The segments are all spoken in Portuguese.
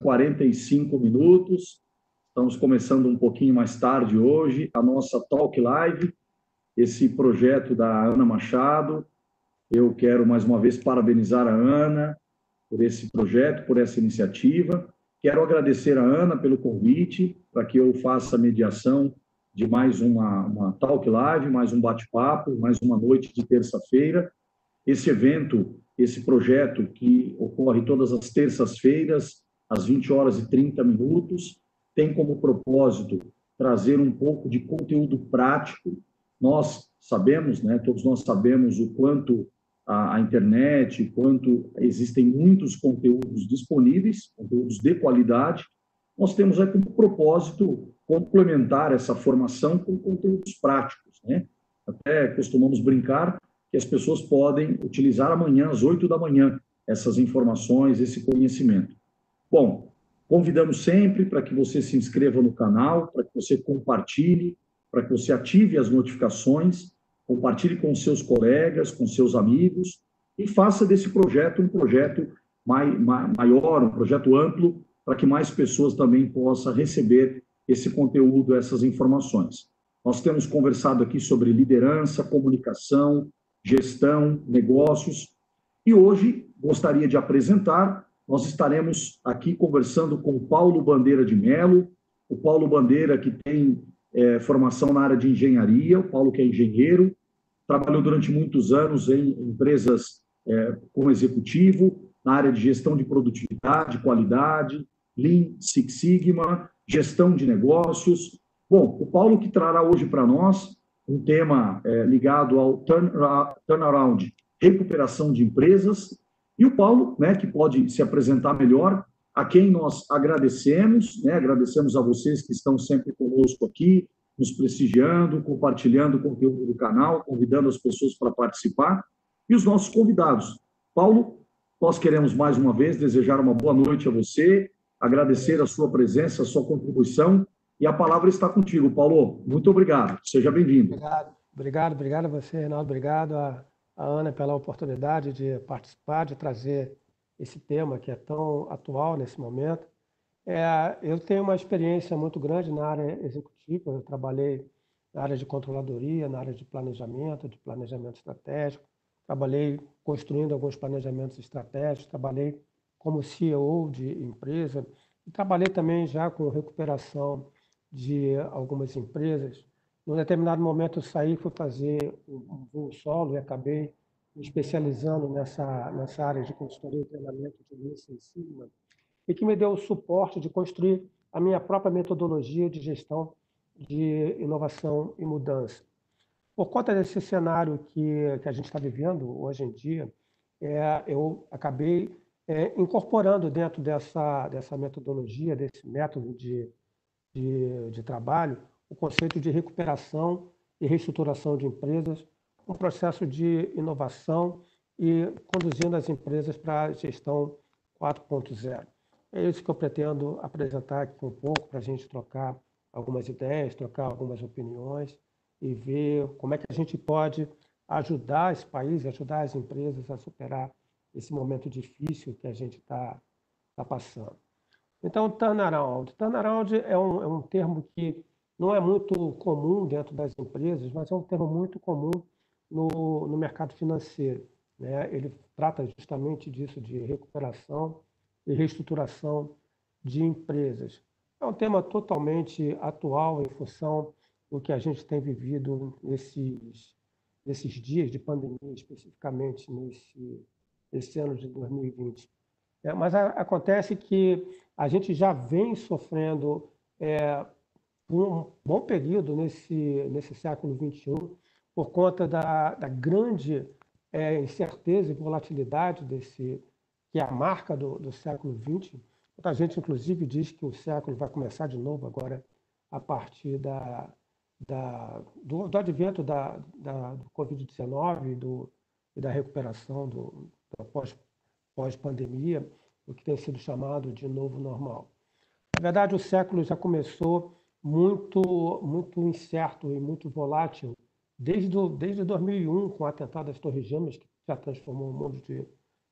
45 minutos. Estamos começando um pouquinho mais tarde hoje a nossa Talk Live, esse projeto da Ana Machado. Eu quero mais uma vez parabenizar a Ana por esse projeto, por essa iniciativa. Quero agradecer a Ana pelo convite para que eu faça a mediação de mais uma, uma Talk Live, mais um bate-papo, mais uma noite de terça-feira. Esse evento, esse projeto que ocorre todas as terças-feiras, às 20 horas e 30 minutos, tem como propósito trazer um pouco de conteúdo prático. Nós sabemos, né, todos nós sabemos o quanto a, a internet, quanto existem muitos conteúdos disponíveis, conteúdos de qualidade. Nós temos aí como propósito complementar essa formação com conteúdos práticos, né? Até costumamos brincar que as pessoas podem utilizar amanhã às 8 da manhã essas informações, esse conhecimento. Bom, convidamos sempre para que você se inscreva no canal, para que você compartilhe, para que você ative as notificações, compartilhe com seus colegas, com seus amigos e faça desse projeto um projeto maior, um projeto amplo, para que mais pessoas também possam receber esse conteúdo, essas informações. Nós temos conversado aqui sobre liderança, comunicação, gestão, negócios, e hoje gostaria de apresentar nós estaremos aqui conversando com o Paulo Bandeira de Melo, o Paulo Bandeira que tem é, formação na área de engenharia, o Paulo que é engenheiro, trabalhou durante muitos anos em empresas é, como executivo, na área de gestão de produtividade, qualidade, Lean Six Sigma, gestão de negócios. Bom, o Paulo que trará hoje para nós um tema é, ligado ao turn, turnaround, recuperação de empresas, e o Paulo, né, que pode se apresentar melhor, a quem nós agradecemos, né, agradecemos a vocês que estão sempre conosco aqui, nos prestigiando, compartilhando o conteúdo do canal, convidando as pessoas para participar, e os nossos convidados. Paulo, nós queremos mais uma vez desejar uma boa noite a você, agradecer a sua presença, a sua contribuição, e a palavra está contigo, Paulo. Muito obrigado, seja bem-vindo. Obrigado, obrigado, obrigado a você, Reinaldo, obrigado a a Ana pela oportunidade de participar, de trazer esse tema que é tão atual nesse momento. É, eu tenho uma experiência muito grande na área executiva, eu trabalhei na área de controladoria, na área de planejamento, de planejamento estratégico, trabalhei construindo alguns planejamentos estratégicos, trabalhei como CEO de empresa. E trabalhei também já com recuperação de algumas empresas num determinado momento eu saí, fui fazer um voo solo e acabei me especializando nessa, nessa área de consultoria e treinamento de Lean Sigma, e que me deu o suporte de construir a minha própria metodologia de gestão de inovação e mudança. Por conta desse cenário que, que a gente está vivendo hoje em dia, é, eu acabei é, incorporando dentro dessa, dessa metodologia, desse método de, de, de trabalho, o conceito de recuperação e reestruturação de empresas, um processo de inovação e conduzindo as empresas para a gestão 4.0. É isso que eu pretendo apresentar aqui um pouco para a gente trocar algumas ideias, trocar algumas opiniões e ver como é que a gente pode ajudar esse país, ajudar as empresas a superar esse momento difícil que a gente está tá passando. Então, turnaround. Turnaround é um, é um termo que não é muito comum dentro das empresas, mas é um termo muito comum no, no mercado financeiro. Né? Ele trata justamente disso, de recuperação e reestruturação de empresas. É um tema totalmente atual em função do que a gente tem vivido nesses, nesses dias de pandemia, especificamente nesse, nesse ano de 2020. É, mas a, acontece que a gente já vem sofrendo é, um bom período nesse, nesse século XXI, por conta da, da grande é, incerteza e volatilidade desse, que é a marca do, do século XX. Muita gente, inclusive, diz que o século vai começar de novo agora a partir da, da, do, do advento da, da, do Covid-19 do, e da recuperação do, do pós, pós-pandemia, o que tem sido chamado de novo normal. Na verdade, o século já começou muito, muito incerto e muito volátil desde, do, desde 2001, com o atentado das Torres Gêmeas, que já transformou o mundo de, de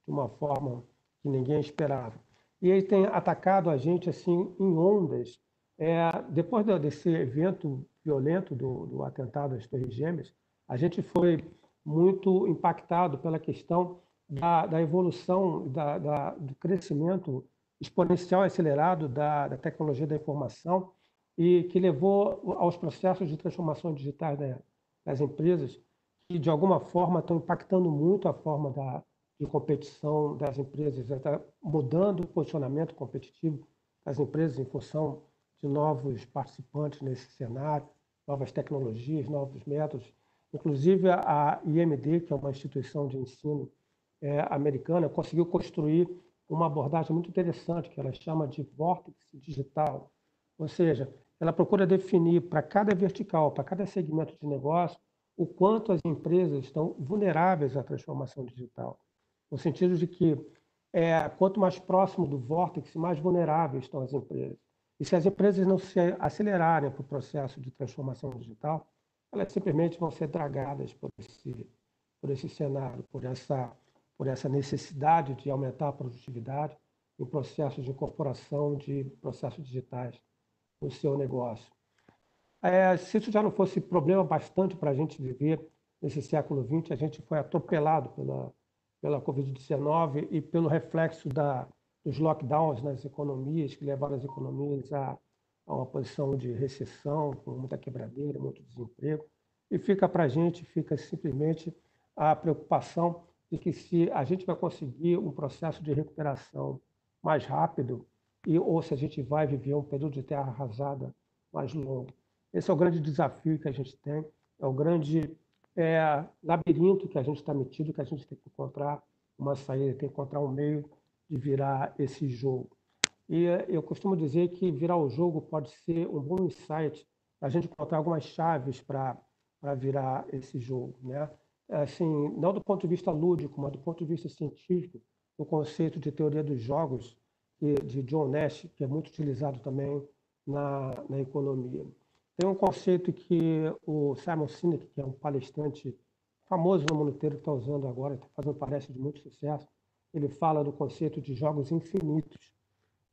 uma forma que ninguém esperava. e ele tem atacado a gente assim em ondas. É, depois desse evento violento do, do atentado às Torres Gêmeas, a gente foi muito impactado pela questão da, da evolução, da, da, do crescimento exponencial e acelerado da, da, tecnologia da informação e que levou aos processos de transformação digitais das empresas, que de alguma forma estão impactando muito a forma da, de competição das empresas, está mudando o posicionamento competitivo das empresas em função de novos participantes nesse cenário, novas tecnologias, novos métodos. Inclusive, a IMD, que é uma instituição de ensino é, americana, conseguiu construir uma abordagem muito interessante, que ela chama de vórtice digital. Ou seja, ela procura definir para cada vertical, para cada segmento de negócio, o quanto as empresas estão vulneráveis à transformação digital no sentido de que é, quanto mais próximo do vórtice, mais vulneráveis estão as empresas. E se as empresas não se acelerarem para o processo de transformação digital, elas simplesmente vão ser dragadas por esse, por esse cenário, por essa, por essa necessidade de aumentar a produtividade em processos de incorporação de processos digitais no seu negócio. É, se isso já não fosse problema bastante para a gente viver nesse século XX, a gente foi atropelado pela, pela Covid-19 e pelo reflexo da, dos lockdowns nas economias, que levaram as economias a, a uma posição de recessão, com muita quebradeira, muito desemprego. E fica para a gente, fica simplesmente a preocupação de que se a gente vai conseguir um processo de recuperação mais rápido e ou se a gente vai viver um período de terra arrasada mais longo. Esse é o grande desafio que a gente tem, é o grande é, labirinto que a gente está metido, que a gente tem que encontrar uma saída, tem que encontrar um meio de virar esse jogo. E eu costumo dizer que virar o jogo pode ser um bom insight a gente encontrar algumas chaves para virar esse jogo. Né? Assim, não do ponto de vista lúdico, mas do ponto de vista científico, o conceito de teoria dos jogos de John Nash, que é muito utilizado também na, na economia. Tem um conceito que o Simon Sinek, que é um palestrante famoso no mundo inteiro, está usando agora, está fazendo palestra de muito sucesso. Ele fala do conceito de jogos infinitos.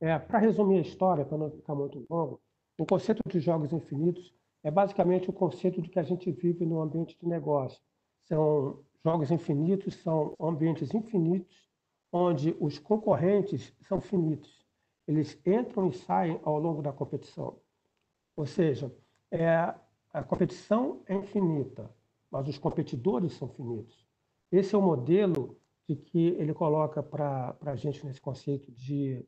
É, para resumir a história, para não ficar muito longo, o conceito de jogos infinitos é basicamente o conceito de que a gente vive no ambiente de negócio. São jogos infinitos, são ambientes infinitos, onde os concorrentes são finitos. Eles entram e saem ao longo da competição. Ou seja, é, a competição é infinita, mas os competidores são finitos. Esse é o modelo de que ele coloca para a gente nesse conceito de,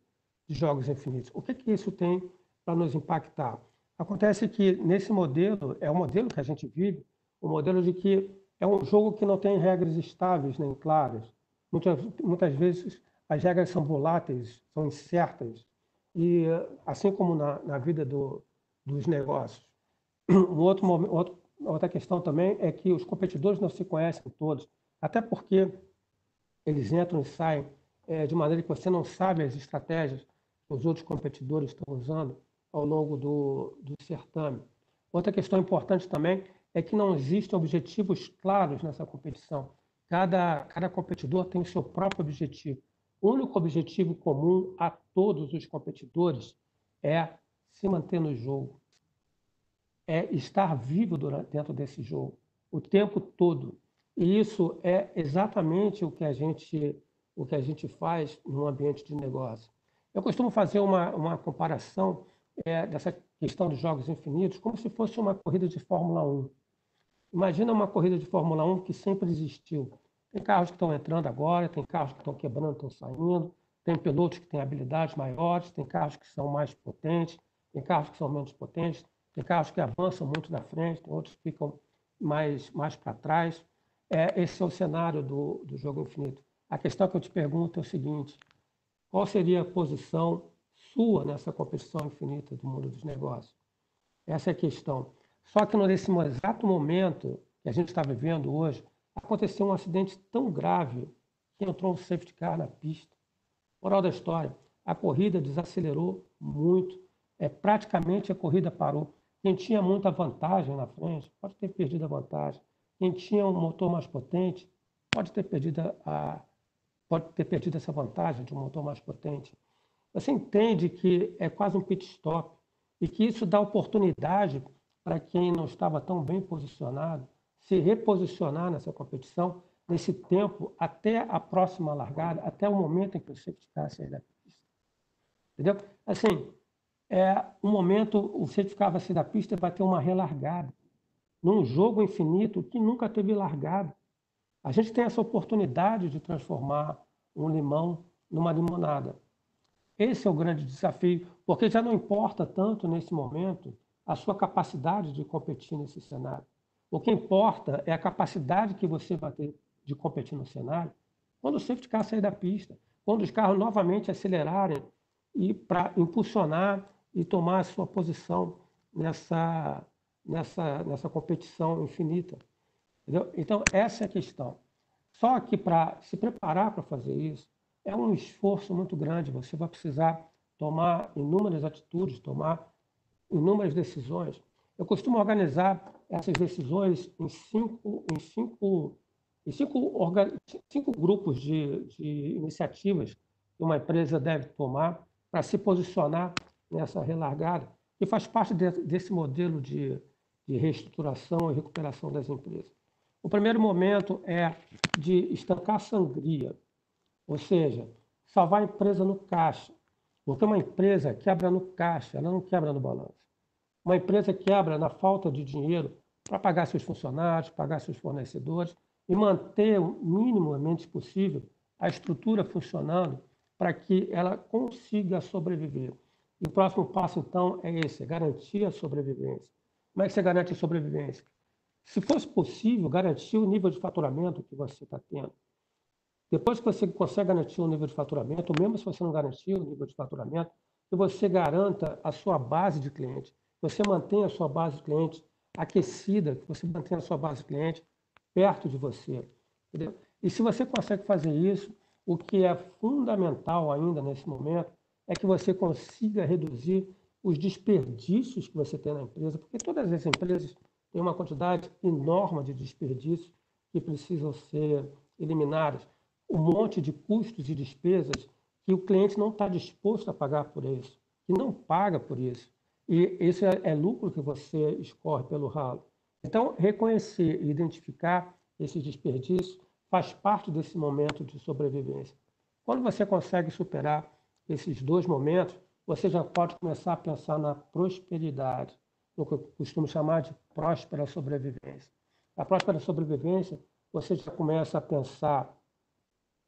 de, jogos infinitos. O que, que isso tem para nos impactar? Acontece que nesse modelo, é o modelo que a gente vive, o modelo de que é um jogo que não tem regras estáveis nem claras. Muitas, muitas vezes as regras são voláteis, são incertas. E assim como na, na vida do, dos negócios, um outro, outro, outra questão também é que os competidores não se conhecem todos, até porque eles entram e saem é, de maneira que você não sabe as estratégias que os outros competidores estão usando ao longo do, do certame. Outra questão importante também é que não existem objetivos claros nessa competição. Cada, cada competidor tem o seu próprio objetivo. O único objetivo comum a todos os competidores é se manter no jogo, é estar vivo dentro desse jogo o tempo todo. E isso é exatamente o que a gente o que a gente faz no ambiente de negócio. Eu costumo fazer uma, uma comparação é, dessa questão dos jogos infinitos como se fosse uma corrida de Fórmula 1. Imagina uma corrida de Fórmula 1 que sempre existiu. Tem carros que estão entrando agora, tem carros que estão quebrando, estão saindo, tem pilotos que têm habilidades maiores, tem carros que são mais potentes, tem carros que são menos potentes, tem carros que avançam muito na frente, tem outros que ficam mais, mais para trás. É, esse é o cenário do, do jogo infinito. A questão que eu te pergunto é o seguinte: qual seria a posição sua nessa competição infinita do mundo dos negócios? Essa é a questão. Só que nesse exato momento que a gente está vivendo hoje, aconteceu um acidente tão grave que entrou um safety car na pista. Moral da história: a corrida desacelerou muito, é, praticamente a corrida parou. Quem tinha muita vantagem na frente pode ter perdido a vantagem. Quem tinha um motor mais potente pode ter perdido a, pode ter perdido essa vantagem de um motor mais potente. você entende que é quase um pit stop e que isso dá oportunidade para quem não estava tão bem posicionado se reposicionar nessa competição nesse tempo até a próxima largada, até o momento em que o safety car sair da pista. Entendeu? Assim, é um momento, o safety car vai sair da pista e vai ter uma relargada. Num jogo infinito que nunca teve largada. A gente tem essa oportunidade de transformar um limão numa limonada. Esse é o grande desafio, porque já não importa tanto nesse momento a sua capacidade de competir nesse cenário. O que importa é a capacidade que você vai ter de competir no cenário, quando o safety car sair da pista, quando os carros novamente acelerarem e para impulsionar e tomar a sua posição nessa, nessa, nessa competição infinita. Entendeu? Então, essa é a questão. Só que para se preparar para fazer isso, é um esforço muito grande. Você vai precisar tomar inúmeras atitudes, tomar inúmeras decisões. Eu costumo organizar essas decisões em cinco, em cinco e cinco, cinco grupos de, de iniciativas que uma empresa deve tomar para se posicionar nessa relargada, que faz parte de, desse modelo de, de reestruturação e recuperação das empresas. O primeiro momento é de estancar a sangria, ou seja, salvar a empresa no caixa. Porque uma empresa quebra no caixa, ela não quebra no balanço. Uma empresa quebra na falta de dinheiro para pagar seus funcionários, pagar seus fornecedores e manter o minimamente possível a estrutura funcionando para que ela consiga sobreviver. E o próximo passo, então, é esse, é garantir a sobrevivência. Como é que você garante a sobrevivência? Se fosse possível, garantir o nível de faturamento que você está tendo. Depois que você consegue garantir o nível de faturamento, mesmo se você não garantir o nível de faturamento, que você garanta a sua base de clientes, você mantenha a sua base de clientes aquecida, que você mantenha a sua base de clientes perto de você. Entendeu? E se você consegue fazer isso, o que é fundamental ainda nesse momento é que você consiga reduzir os desperdícios que você tem na empresa, porque todas as empresas têm uma quantidade enorme de desperdícios que precisam ser eliminados, um monte de custos e despesas que o cliente não está disposto a pagar por isso, que não paga por isso. E esse é, é lucro que você escorre pelo ralo. Então, reconhecer e identificar esses desperdícios faz parte desse momento de sobrevivência. Quando você consegue superar esses dois momentos, você já pode começar a pensar na prosperidade, no que eu costumo chamar de próspera sobrevivência. A próspera sobrevivência, você já começa a pensar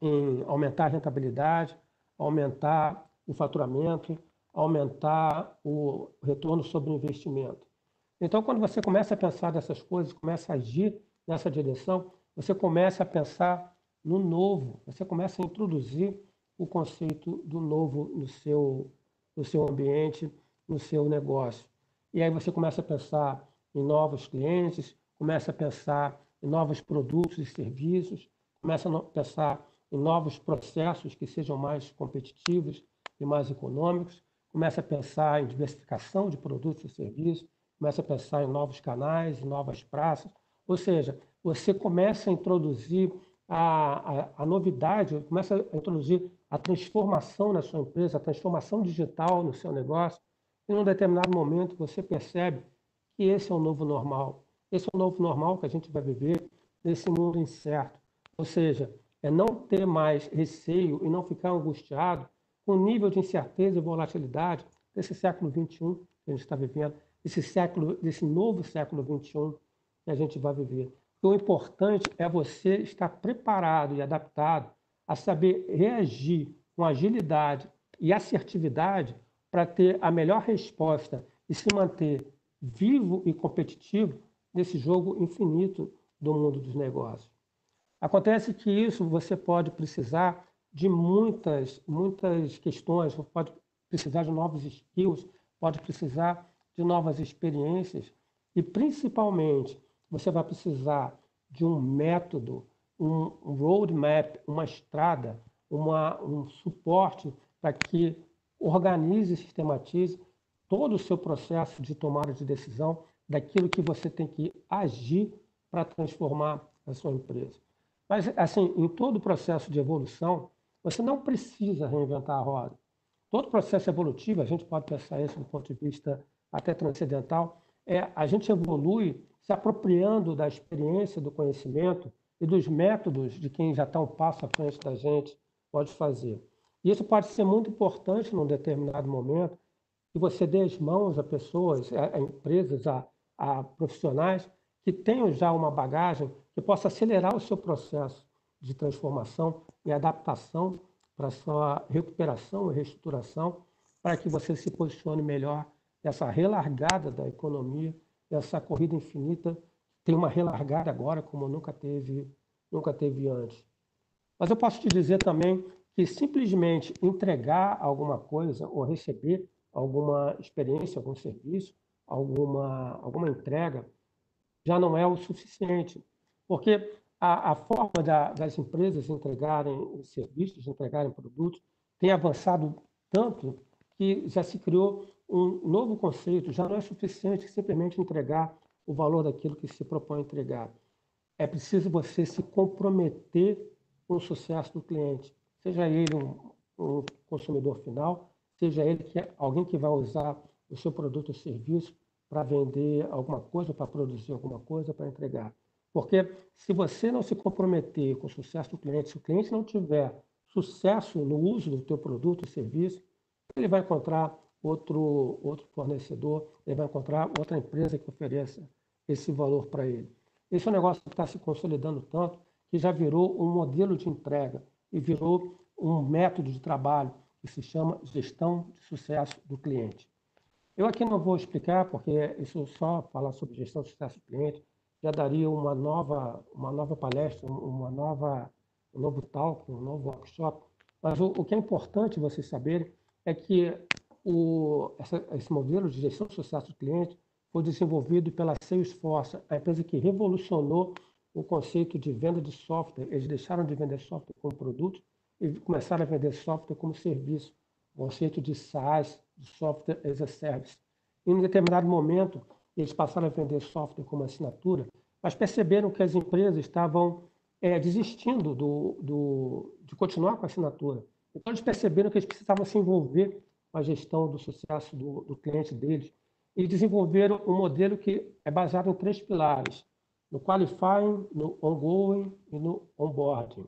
em aumentar a rentabilidade, aumentar o faturamento, aumentar o retorno sobre o investimento. Então, quando você começa a pensar dessas coisas, começa a agir nessa direção, você começa a pensar no novo, você começa a introduzir o conceito do novo no seu, no seu ambiente, no seu negócio. E aí você começa a pensar em novos clientes, começa a pensar em novos produtos e serviços, começa a pensar em novos processos que sejam mais competitivos e mais econômicos, começa a pensar em diversificação de produtos e serviços, começa a pensar em novos canais, em novas praças. Ou seja, você começa a introduzir a, a, a, novidade, começa a introduzir a transformação na sua empresa, a transformação digital no seu negócio. E num determinado momento você percebe que esse é o novo normal. Esse é o novo normal que a gente vai viver nesse mundo incerto. Ou seja, é não ter mais receio e não ficar angustiado com o nível de incerteza e volatilidade desse século XXI que a gente está vivendo desse século, desse novo século 21 que a gente vai viver. O importante é você estar preparado e adaptado a saber reagir com agilidade e assertividade para ter a melhor resposta e se manter vivo e competitivo nesse jogo infinito do mundo dos negócios. Acontece que isso você pode precisar de muitas, muitas questões, pode precisar de novos skills, pode precisar de novas experiências e, principalmente, você vai precisar de um método, um roadmap, uma estrada, uma, um suporte para que organize e sistematize todo o seu processo de tomada de decisão daquilo que você tem que agir para transformar a sua empresa. Mas, assim, em todo o processo de evolução, você não precisa reinventar a roda. todo processo evolutivo, a gente pode pensar isso do ponto de vista até transcendental, é a gente evolui se apropriando da experiência, do conhecimento e dos métodos de quem já está um passo à frente da gente pode fazer. E isso pode ser muito importante num determinado momento, que você dê as mãos a pessoas, a, empresas, a, a profissionais que tenham já uma bagagem que possa acelerar o seu processo de transformação e adaptação para sua recuperação e reestruturação, para que você se posicione melhor nessa relargada da economia, nessa corrida infinita, tem uma relargada agora como nunca teve, nunca teve antes. Mas eu posso te dizer também que simplesmente entregar alguma coisa ou receber alguma experiência, algum serviço, alguma, alguma entrega, já não é o suficiente. Porque a, a forma da, das empresas entregarem serviços, entregarem produtos, tem avançado tanto que já se criou um novo conceito, já não é suficiente simplesmente entregar o valor daquilo que se propõe entregar. É preciso você se comprometer com o sucesso do cliente, seja ele um, um consumidor final, seja ele que é alguém que vai usar o seu produto ou serviço para vender alguma coisa, para produzir alguma coisa, para entregar. Porque se você não se comprometer com o sucesso do cliente, se o cliente não tiver sucesso no uso do teu produto ou serviço, ele vai encontrar outro, outro fornecedor, ele vai encontrar outra empresa que ofereça esse valor para ele. Esse é um negócio que está se consolidando tanto que já virou um modelo de entrega e virou um método de trabalho que se chama gestão de sucesso do cliente. Eu aqui não vou explicar, porque isso só falar sobre gestão de sucesso do cliente já daria uma nova, uma nova palestra, uma nova, um novo talk, um novo workshop. Mas o, o que é importante você saber é que o, essa, esse modelo de gestão de sucesso do cliente foi desenvolvido pela Salesforce, a empresa que revolucionou o conceito de venda de software. Eles deixaram de vender software como produto e começaram a vender software como serviço, o conceito de SaaS, de Software as a Service. Em um determinado momento, eles passaram a vender software como assinatura, mas perceberam que as empresas estavam é, desistindo do, do, de continuar com a assinatura. Então, eles perceberam que eles precisavam se envolver com a gestão do sucesso do, do cliente deles e desenvolveram um modelo que é baseado em três pilares: no qualifying, no ongoing e no onboarding.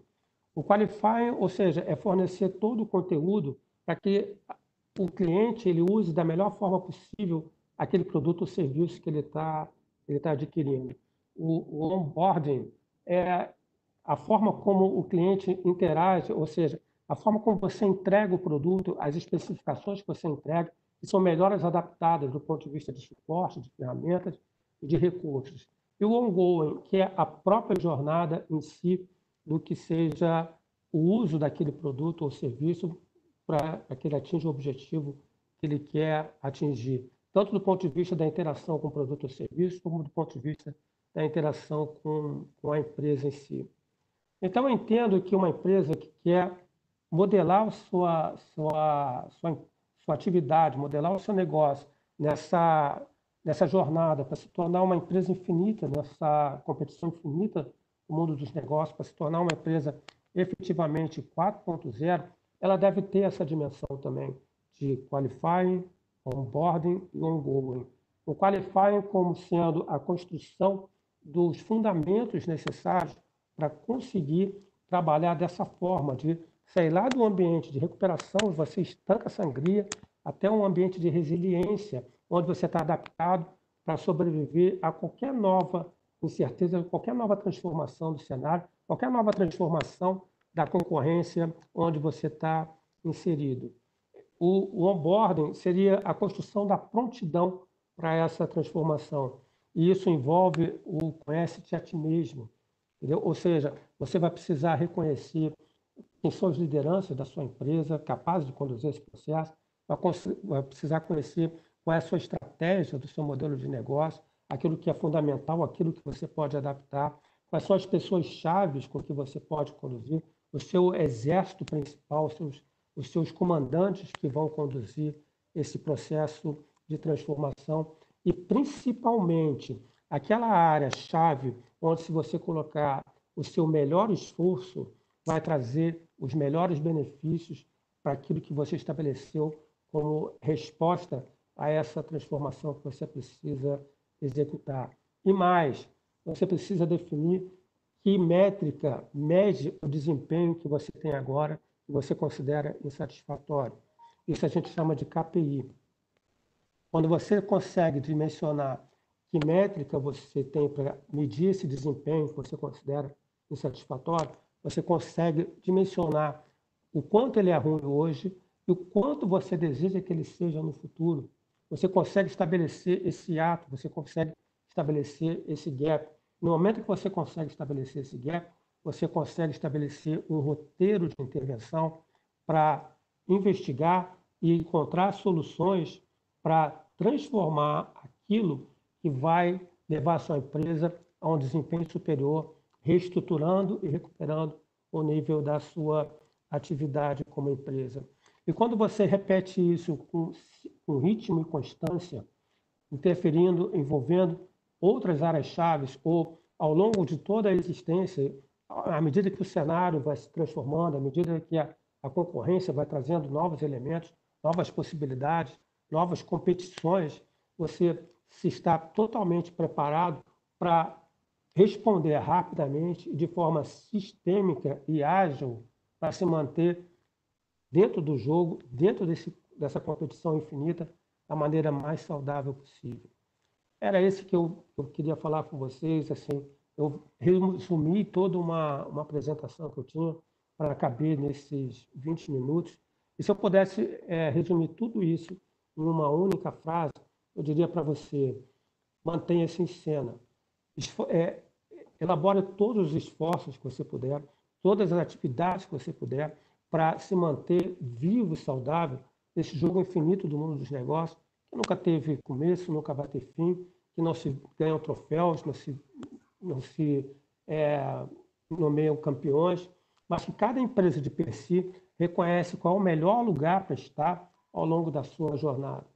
O qualifying, ou seja, é fornecer todo o conteúdo para que o cliente ele use da melhor forma possível aquele produto ou serviço que ele está ele tá adquirindo. O, o onboarding é a forma como o cliente interage, ou seja, a forma como você entrega o produto, as especificações que você entrega, que são melhores adaptadas do ponto de vista de suporte, de ferramentas e de recursos. E o ongoing, que é a própria jornada em si do que seja o uso daquele produto ou serviço para que ele atinja o objetivo que ele quer atingir, tanto do ponto de vista da interação com o produto ou serviço, como do ponto de vista da interação com, com a empresa em si. Então, eu entendo que uma empresa que quer modelar sua, sua, sua, sua atividade, modelar o seu negócio nessa, nessa jornada para se tornar uma empresa infinita, nessa competição infinita no mundo dos negócios, para se tornar uma empresa efetivamente 4.0, ela deve ter essa dimensão também de qualifying, onboarding e ongoing. O qualifying como sendo a construção dos fundamentos necessários para conseguir trabalhar dessa forma, de sair lá do ambiente de recuperação, você estanca a sangria, até um ambiente de resiliência, onde você está adaptado para sobreviver a qualquer nova incerteza, qualquer nova transformação do cenário, qualquer nova transformação da concorrência onde você está inserido. O, o onboarding seria a construção da prontidão para essa transformação. E isso envolve o conhece-te a ti mesmo. Entendeu? Ou seja, você vai precisar reconhecer quem são as lideranças da sua empresa, capazes de conduzir esse processo, vai, vai precisar conhecer qual é a sua estratégia do seu modelo de negócio, aquilo que é fundamental, aquilo que você pode adaptar, quais são as pessoas chaves com que você pode conduzir, o seu exército principal, os seus, os seus comandantes que vão conduzir esse processo de transformação e principalmente aquela área chave onde se você colocar o seu melhor esforço vai trazer os melhores benefícios para aquilo que você estabeleceu como resposta a essa transformação que você precisa executar. E mais, você precisa definir que métrica mede o desempenho que você tem agora, que você considera insatisfatório. Isso a gente chama de KPI. Quando você consegue dimensionar que métrica você tem para medir esse desempenho que você considera insatisfatório, você consegue dimensionar o quanto ele é ruim hoje e o quanto você deseja que ele seja no futuro. Você consegue estabelecer esse ato, você consegue estabelecer esse gap. No momento que você consegue estabelecer esse gap, você consegue estabelecer um roteiro de intervenção para investigar e encontrar soluções para transformar aquilo que vai levar a sua empresa a um desempenho superior, reestruturando e recuperando o nível da sua atividade como empresa. E quando você repete isso com, com ritmo e constância, interferindo, envolvendo outras áreas-chave, ou ao longo de toda a existência, à medida que o cenário vai se transformando, à medida que a, a concorrência vai trazendo novos elementos, novas possibilidades, novas competições, você se está totalmente preparado para responder rapidamente de forma sistêmica e ágil para se manter dentro do jogo, dentro desse, dessa competição infinita, da maneira mais saudável possível. Era esse que eu, eu queria falar com vocês. Assim, eu resumi toda uma, uma apresentação que eu tinha para caber nesses 20 minutos. E se eu pudesse é, resumir tudo isso em uma única frase, eu diria para você: mantenha-se em cena. É, elabore todos os esforços que você puder, todas as atividades que você puder, para se manter vivo e saudável nesse jogo infinito do mundo dos negócios, que nunca teve começo, nunca vai ter fim, que não se ganham troféus, não se, não se é, nomeiam campeões, mas que cada empresa de per si reconhece qual é o melhor lugar para estar ao longo da sua jornada.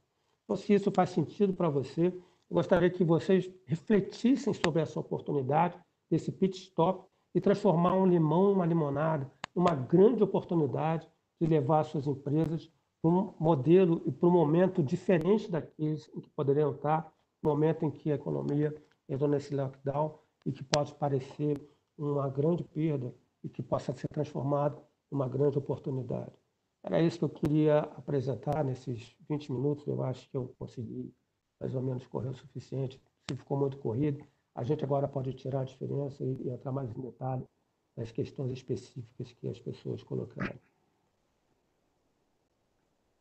Então, se isso faz sentido para você, eu gostaria que vocês refletissem sobre essa oportunidade, desse pit stop, e transformar um limão uma limonada, uma grande oportunidade de levar suas empresas para um modelo e para um momento diferente daqueles em que poderiam estar, momento em que a economia entrou nesse lockdown e que pode parecer uma grande perda e que possa ser transformado em uma grande oportunidade. Era isso que eu queria apresentar nesses 20 minutos. Eu acho que eu consegui mais ou menos correr o suficiente. Se ficou muito corrido, a gente agora pode tirar a diferença e, e entrar mais em detalhe nas questões específicas que as pessoas colocaram.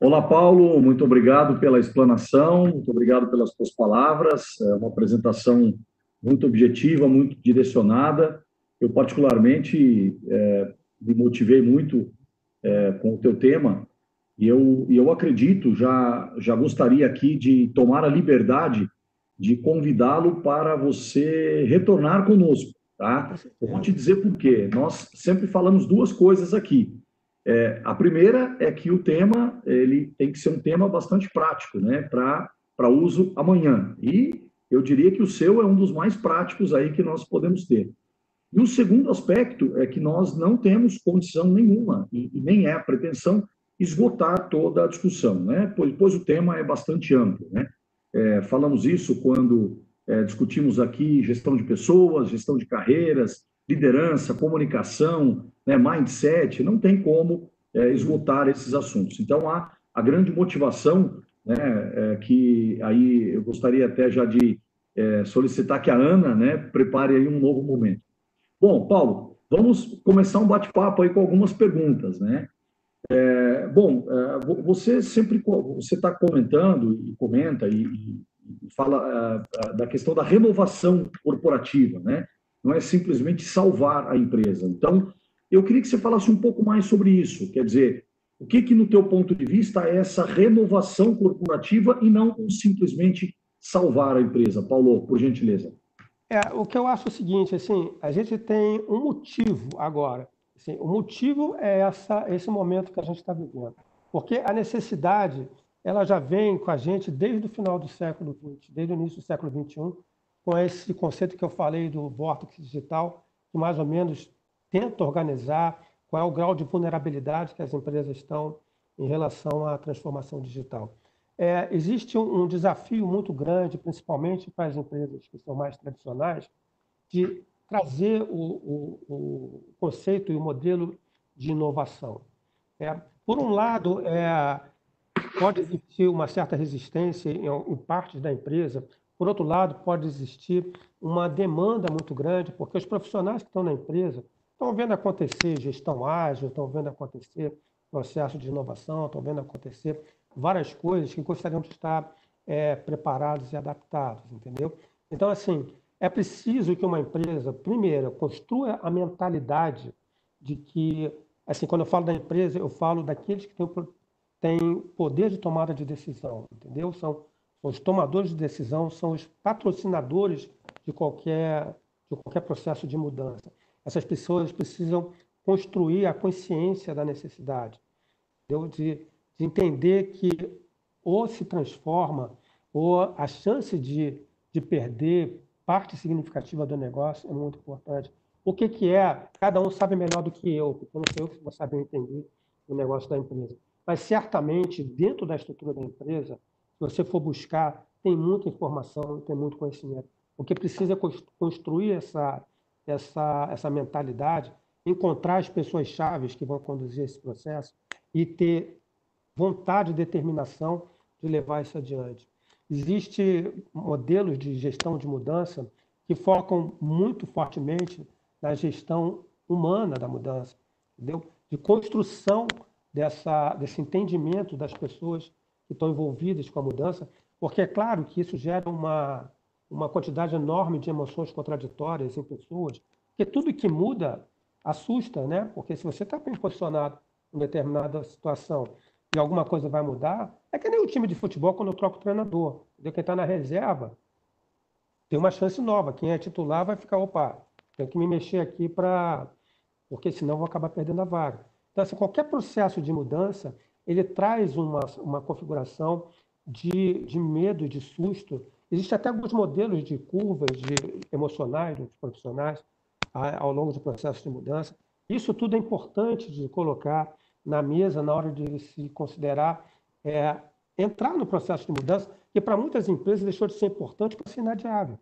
Olá, Paulo, muito obrigado pela explanação, muito obrigado pelas suas palavras. É uma apresentação muito objetiva, muito direcionada. Eu, particularmente, é, me motivei muito é, com o teu tema, e eu, eu acredito, já, já gostaria aqui de tomar a liberdade de convidá-lo para você retornar conosco, tá? Eu vou te dizer por quê. Nós sempre falamos duas coisas aqui. É, a primeira é que o tema ele tem que ser um tema bastante prático, né, para uso amanhã. E eu diria que o seu é um dos mais práticos aí que nós podemos ter. E o segundo aspecto é que nós não temos condição nenhuma, e, nem é a pretensão, esgotar toda a discussão, né? pois, pois o tema é bastante amplo. Né? É, falamos isso quando é, discutimos aqui gestão de pessoas, gestão de carreiras, liderança, comunicação, né, mindset, não tem como é, esgotar esses assuntos. Então, há a grande motivação, né, é, que aí eu gostaria até já de é, solicitar que a Ana né, prepare aí um novo momento. Bom, Paulo, vamos começar um bate-papo aí com algumas perguntas, né? É, bom, é, você sempre você está comentando e comenta e, e fala é, da questão da renovação corporativa, né? Não é simplesmente salvar a empresa. Então, eu queria que você falasse um pouco mais sobre isso. Quer dizer, o que, que no teu ponto de vista é essa renovação corporativa e não simplesmente salvar a empresa? Paulo, por gentileza. É, o que eu acho é o seguinte, assim, a gente tem um motivo agora. Assim, o motivo é essa, esse momento que a gente está vivendo. Porque a necessidade, ela já vem com a gente desde o final do século XX, desde o início do século XXI, com esse conceito que eu falei do vórtice digital, que mais ou menos tenta organizar qual é o grau de vulnerabilidade que as empresas estão em relação à transformação digital. É, existe um, um, desafio muito grande, principalmente para as empresas que são mais tradicionais, de trazer o, o, o conceito e o modelo de inovação. É, por um lado, é, pode existir uma certa resistência em, em partes da empresa, por outro lado, pode existir uma demanda muito grande, porque os profissionais que estão na empresa estão vendo acontecer gestão ágil, estão vendo acontecer processo de inovação, estão vendo acontecer várias coisas que gostariam de estar é, preparados e adaptados, entendeu? Então, assim, é preciso que uma empresa, primeiro, construa a mentalidade de que, assim, quando eu falo da empresa, eu falo daqueles que têm, têm poder de tomada de decisão, entendeu? São os tomadores de decisão, são os patrocinadores de qualquer, de qualquer processo de mudança. Essas pessoas precisam construir a consciência da necessidade? De, de entender que ou se transforma, ou a chance de, de perder parte significativa do negócio é muito importante. O que, que é? Cada um sabe melhor do que eu, porque eu não sei eu que vou saber entender o negócio da empresa. Mas certamente, dentro da estrutura da empresa, se você for buscar, tem muita informação, tem muito conhecimento. O que precisa é construir essa, essa, essa mentalidade, encontrar as pessoas chaves que vão conduzir esse processo e ter vontade e determinação de levar isso adiante. Existem modelos de gestão de mudança que focam muito fortemente na gestão humana da mudança, entendeu? de construção dessa, desse entendimento das pessoas que estão envolvidas com a mudança, porque é claro que isso gera uma, uma quantidade enorme de emoções contraditórias em pessoas, porque tudo que muda assusta, né? Porque se você está bem posicionado em determinada situação e alguma coisa vai mudar, é que nem o time de futebol quando eu troco o treinador. Entendeu? Quem está na reserva tem uma chance nova. Quem é titular vai ficar, opa, tenho que me mexer aqui para. Porque senão vou acabar perdendo a vaga. Então, assim, qualquer processo de mudança, ele traz uma, uma configuração de, de medo, de susto. Existem até alguns modelos de curvas de, emocionais dos profissionais ao longo do processo de mudança. Isso tudo é importante de colocar na mesa na hora de se considerar é, entrar no processo de mudança, que para muitas empresas deixou de ser importante para ser inadiável.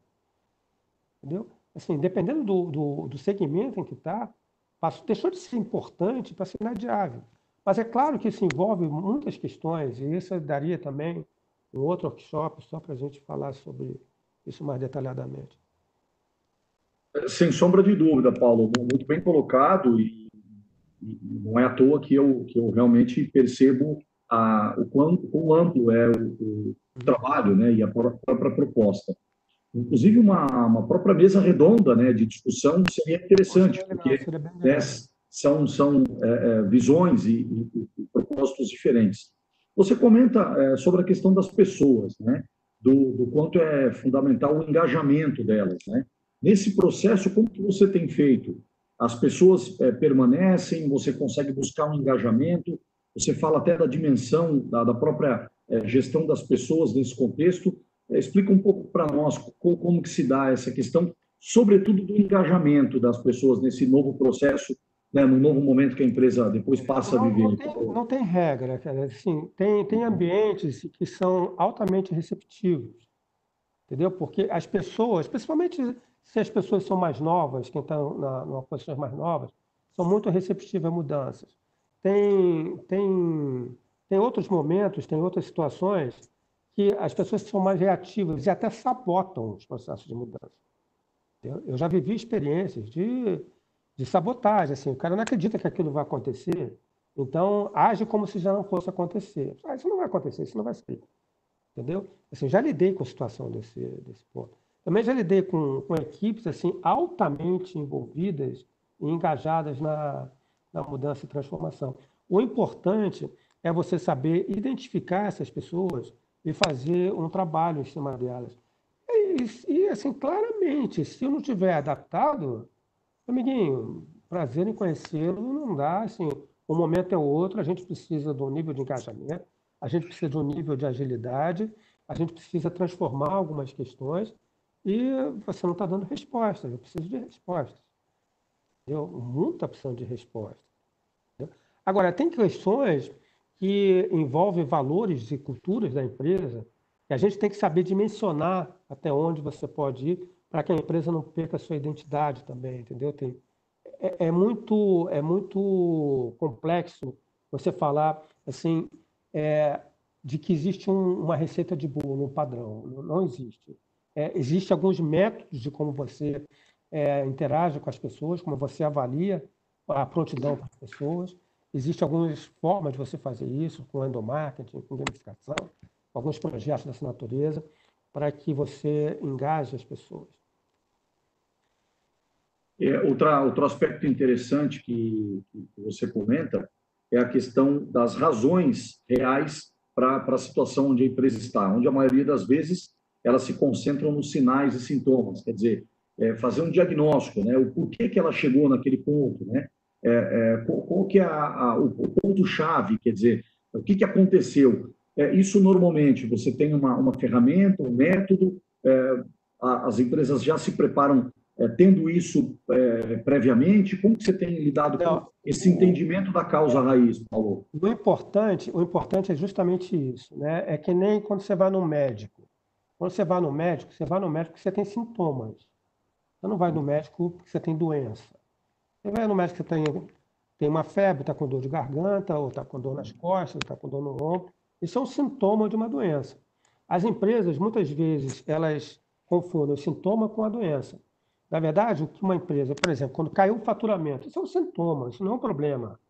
Entendeu? Assim, dependendo do, do, do segmento em que está, deixou de ser importante para ser inadiável. Mas é claro que isso envolve muitas questões, e isso daria também um outro workshop só para a gente falar sobre isso mais detalhadamente. Sem sombra de dúvida, Paulo, muito bem colocado, e, e não é à toa que eu, que eu realmente percebo a, o quão, quão amplo é o, o, trabalho né, e a própria proposta. Inclusive, uma, uma própria mesa redonda né, de discussão seria interessante, porque né, são, são é, é, visões e, e, e, propósitos diferentes. Você comenta é, sobre a questão das pessoas, né, do, do, quanto é fundamental o engajamento delas. Né? Nesse processo, como que você tem feito? As pessoas é, permanecem, você consegue buscar um engajamento, você fala até da dimensão da, da própria é, gestão das pessoas nesse contexto. É, explica um pouco para nós como, como que se dá essa questão, sobretudo do engajamento das pessoas nesse novo processo né, no novo momento que a empresa depois passa não, a viver? Não tem, não tem regra, cara. Assim, tem, tem ambientes que são altamente receptivos, entendeu? Porque as pessoas, principalmente se as pessoas são mais novas, quem está na, em posições mais novas, são muito receptivas a mudanças. Tem, tem, tem outros momentos, tem outras situações que as pessoas são mais reativas e até sabotam os processos de mudança. Eu já vivi experiências de de sabotagem. Assim, o cara não acredita que aquilo vai acontecer, então age como se já não fosse acontecer. Ah, isso não vai acontecer, isso não vai ser. Entendeu? Assim, já lidei com a situação desse, desse ponto. Também já lidei com, com equipes assim altamente envolvidas e engajadas na, na mudança e transformação. O importante é você saber identificar essas pessoas e fazer um trabalho em cima delas. E, e assim, claramente, se eu não tiver adaptado, Amiguinho, prazer em conhecê-lo. Não dá, assim, um momento é outro, a gente precisa de um nível de engajamento, a gente precisa de um nível de agilidade, a gente precisa transformar algumas questões e você não está dando respostas. Eu preciso de respostas. Entendeu? O mundo está precisando de respostas. Entendeu? Agora, tem questões que envolve valores e culturas da empresa, que a gente tem que saber dimensionar até onde você pode ir para que a empresa não perca sua identidade também, entendeu? Tem, é, é, muito, é muito complexo você falar assim é, de que existe um, uma receita de bolo, um padrão. Não, existe. É, Existem alguns métodos de como você é, interage com as pessoas, como você avalia a prontidão para as pessoas. Existem algumas formas de você fazer isso, com endomarketing, com gamificação, alguns projetos dessa natureza, para que você engaje as pessoas. É, outra, outro aspecto interessante que, que você comenta é a questão das razões reais para a situação onde a empresa está, onde a maioria das vezes elas se concentram nos sinais e sintomas, quer dizer, é, fazer um diagnóstico, né, o porquê que ela chegou naquele ponto, né, é, é, qual, que é a, a, o ponto-chave, quer dizer, o que, que aconteceu. É, isso normalmente, você tem uma, uma ferramenta, um método, é, a, as empresas já se preparam é, tendo isso é, previamente? Como que você tem lidado Não, com esse entendimento da causa raiz, Paulo? O importante, o importante é justamente isso, né? É que nem quando você vai no médico. Quando você vai no médico, você vai no médico porque você tem sintomas. Você não vai no médico porque você tem doença. Você vai no médico que tem, tem uma febre, está com dor de garganta, ou está com dor nas costas, está com dor no ombro. Isso é um sintoma de uma doença. As empresas, muitas vezes, elas confundem o sintoma com a doença. Na verdade, o que uma empresa, por exemplo, quando caiu o faturamento, isso é um sintoma, isso não é um problema.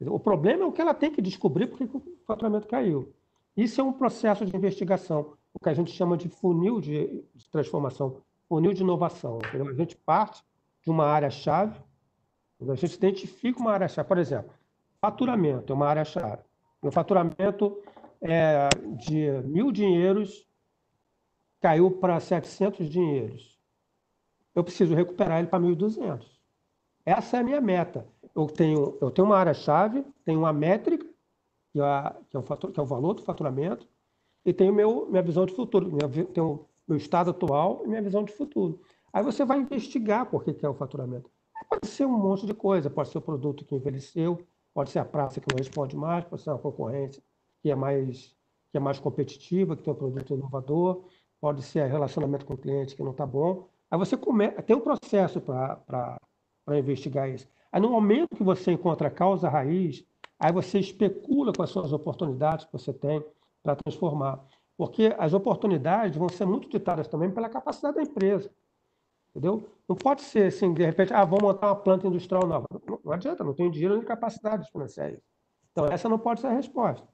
O problema é o que ela tem que descobrir porque o faturamento caiu. Isso é um processo de investigação, o que a gente chama de funil de, transformação, funil de inovação. Entendeu? A gente parte de uma área-chave, a gente identifica uma área-chave. Por exemplo, faturamento é uma área-chave. O faturamento é de mil dinheiros caiu para 700 dinheiros eu preciso recuperar ele para 1.200. Essa é a minha meta. Eu tenho, eu tenho uma área-chave, tenho uma métrica, que é, é o fator, que é o valor do faturamento, e tenho meu, minha visão de futuro, minha, tenho meu estado atual e minha visão de futuro. Aí você vai investigar por que, que é o faturamento. Pode ser um monte de coisa, pode ser o produto que envelheceu, pode ser a praça que não responde mais, pode ser uma concorrência que é mais, que é mais competitiva, que tem um produto inovador, pode ser relacionamento com o cliente que não está bom. Aí você tem um processo para investigar isso. Aí no momento que você encontra a causa raiz, aí você especula com as suas oportunidades que você tem para transformar. Porque as oportunidades vão ser muito ditadas também pela capacidade da empresa. Entendeu? Não pode ser assim, de repente, ah, vou montar uma planta industrial nova. Não, não adianta, não tenho dinheiro nem capacidade isso. Então, essa não pode ser a resposta.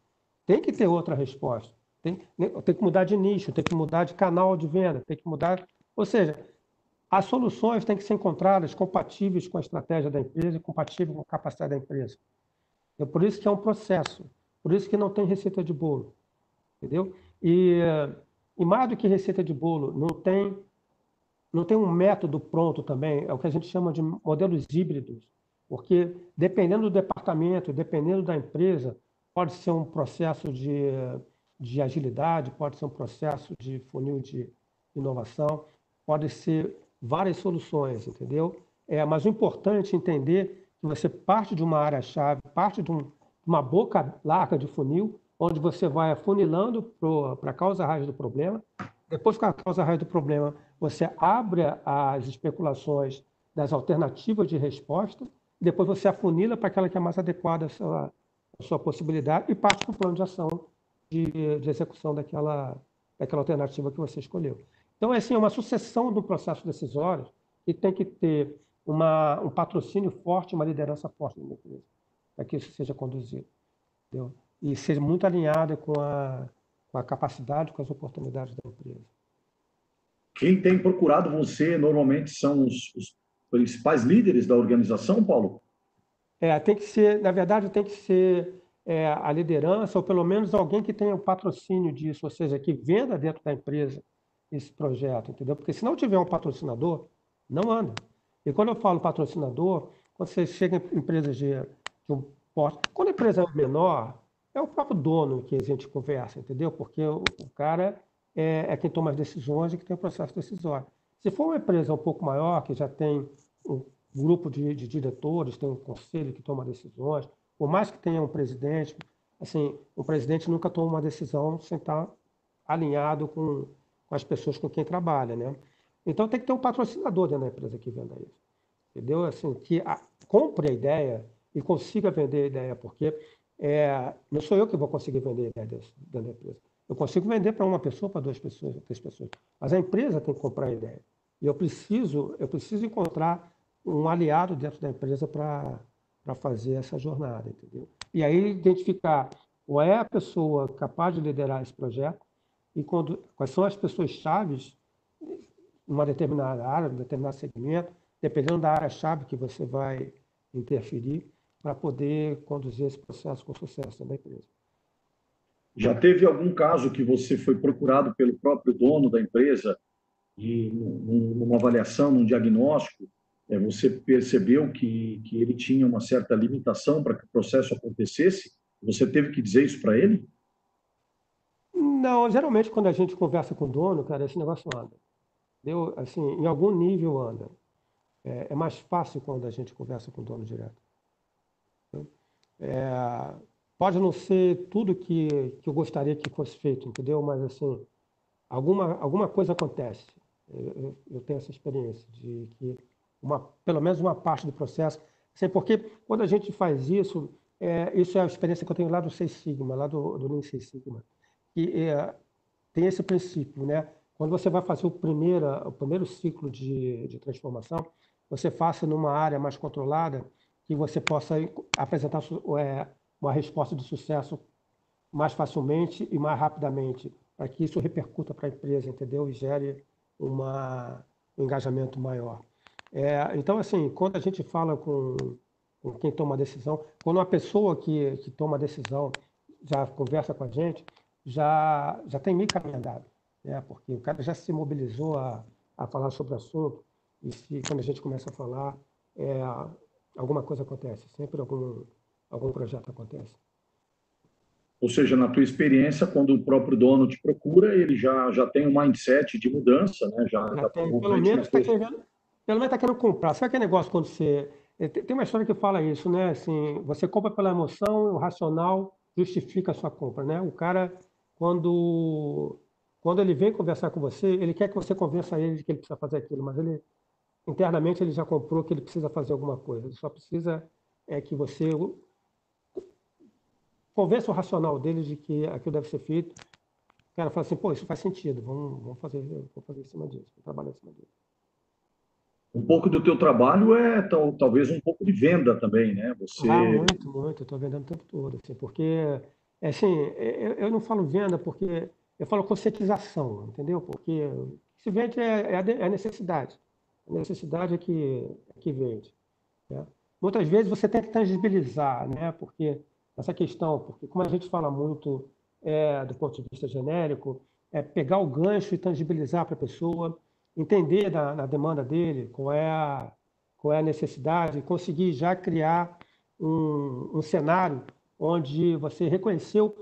Tem que ter outra resposta. Tem, tem que mudar de nicho, tem que mudar de canal de venda, tem que mudar. Ou seja, as soluções têm que ser encontradas compatíveis com a estratégia da empresa e compatíveis com a capacidade da empresa. É por isso que é um processo, por isso que não tem receita de bolo, entendeu? E, e mais do que receita de bolo, não tem, não tem um método pronto também, é o que a gente chama de modelos híbridos, porque dependendo do departamento, dependendo da empresa, pode ser um processo de, de agilidade, pode ser um processo de funil de inovação, pode ser várias soluções, entendeu? É, mas o importante é entender que você parte de uma área-chave, parte de, um, uma boca larga de funil, onde você vai afunilando para a causa raiz do problema. Depois com a causa raiz do problema, você abre as especulações das alternativas de resposta, depois você afunila para aquela que é mais adequada à sua, à sua possibilidade e parte para o plano de ação de, de execução daquela, daquela alternativa que você escolheu. Então, é assim, é uma sucessão do processo decisório que tem que ter uma, um patrocínio forte, uma liderança forte na empresa, para que isso seja conduzido. Entendeu? E seja muito alinhado com a, com a capacidade, com as oportunidades da empresa. Quem tem procurado você normalmente são os, os principais líderes da organização, Paulo? É, tem que ser, na verdade, tem que ser é, a liderança, ou pelo menos alguém que tenha o patrocínio disso, ou seja, que venda dentro da empresa esse projeto, entendeu? Porque se não tiver um patrocinador, não anda. E quando eu falo patrocinador, quando você chega em empresas de, de um porte, quando a empresa é menor, é o próprio dono que a gente conversa, entendeu? Porque o, o cara é, é, quem toma as decisões e que tem o processo decisório. Se for uma empresa um pouco maior, que já tem um grupo de, de diretores, tem um conselho que toma decisões, por mais que tenha um presidente, assim, o presidente nunca toma uma decisão sem estar alinhado com, com as pessoas com quem trabalha, né? Então tem que ter um patrocinador dentro da empresa que venda isso, entendeu? Assim, que a, compre a ideia e consiga vender a ideia, porque é, não sou eu que vou conseguir vender a ideia dentro da empresa. Eu consigo vender para uma pessoa, para duas pessoas, para três pessoas, mas a empresa tem que comprar a ideia. E eu preciso, eu preciso encontrar um aliado dentro da empresa para fazer essa jornada, entendeu? E aí identificar qual é a pessoa capaz de liderar esse projeto e quando, quais são as pessoas chaves numa determinada área, num determinado segmento, dependendo da área-chave que você vai interferir, para poder conduzir esse processo com sucesso da empresa. Já teve algum caso que você foi procurado pelo próprio dono da empresa e numa avaliação, num diagnóstico, é, você percebeu que, que ele tinha uma certa limitação para que o processo acontecesse? Você teve que dizer isso para ele? Não, geralmente quando a gente conversa com o dono, cara, esse negócio anda. Deu, assim, em algum nível anda. É, é mais fácil quando a gente conversa com o dono direto. É, pode não ser tudo que, que eu gostaria que fosse feito, entendeu? Mas, assim, alguma, alguma coisa acontece. Eu, eu tenho essa experiência de que uma, pelo menos uma parte do processo. Assim, porque quando a gente faz isso, é, isso é a experiência que eu tenho lá do Seis Sigma, lá do, do Lean Six Sigma, que é, tem esse princípio, né? Quando você vai fazer o primeiro, o primeiro ciclo de, de transformação, você faça numa área mais controlada, que você possa apresentar é, uma resposta de sucesso mais facilmente e mais rapidamente, para que isso repercuta para a empresa, entendeu? E gere uma, um engajamento maior. É, então, assim, quando a gente fala com, com, quem toma a decisão, quando uma pessoa que, que toma a decisão já conversa com a gente, já, já tem meio caminho andado, né? porque o cara já se mobilizou a, a falar sobre o assunto, e se, quando a gente começa a falar, é, alguma coisa acontece, sempre algum, algum projeto acontece. Ou seja, na tua experiência, quando o próprio dono te procura, ele já, já tem um mindset de mudança, né? Já, já, já tem, pelo menos está querendo, pelo menos está querendo comprar. Sabe aquele negócio quando você. Eh, tem uma história que fala isso, né? Assim, você compra pela emoção, o racional justifica a sua compra, né? O cara, quando, quando ele vem conversar com você, ele quer que você convença ele de que ele precisa fazer aquilo, mas ele internamente ele já comprou que ele precisa fazer alguma coisa. Ele só precisa é que você convença o racional dele de que aquilo deve ser feito. O cara fala assim, pô, isso faz sentido, vamos, vamos fazer, vamos fazer em cima disso, vamos trabalhar em cima disso um pouco do teu trabalho é tal, talvez um pouco de venda também, né? Você... Ah, muito, muito. Eu estou vendendo o tempo todo, assim, porque, assim, eu, eu, não falo venda porque eu falo conscientização, entendeu? Porque se vende é, é, é a necessidade. A necessidade é que, é que vende. Né? Muitas vezes você tem que tangibilizar, né? Porque essa questão, porque como a gente fala muito é, do ponto de vista genérico, é pegar o gancho e tangibilizar para a pessoa entender da demanda dele, qual é a, qual é a necessidade, conseguir já criar um, um cenário onde você reconheceu,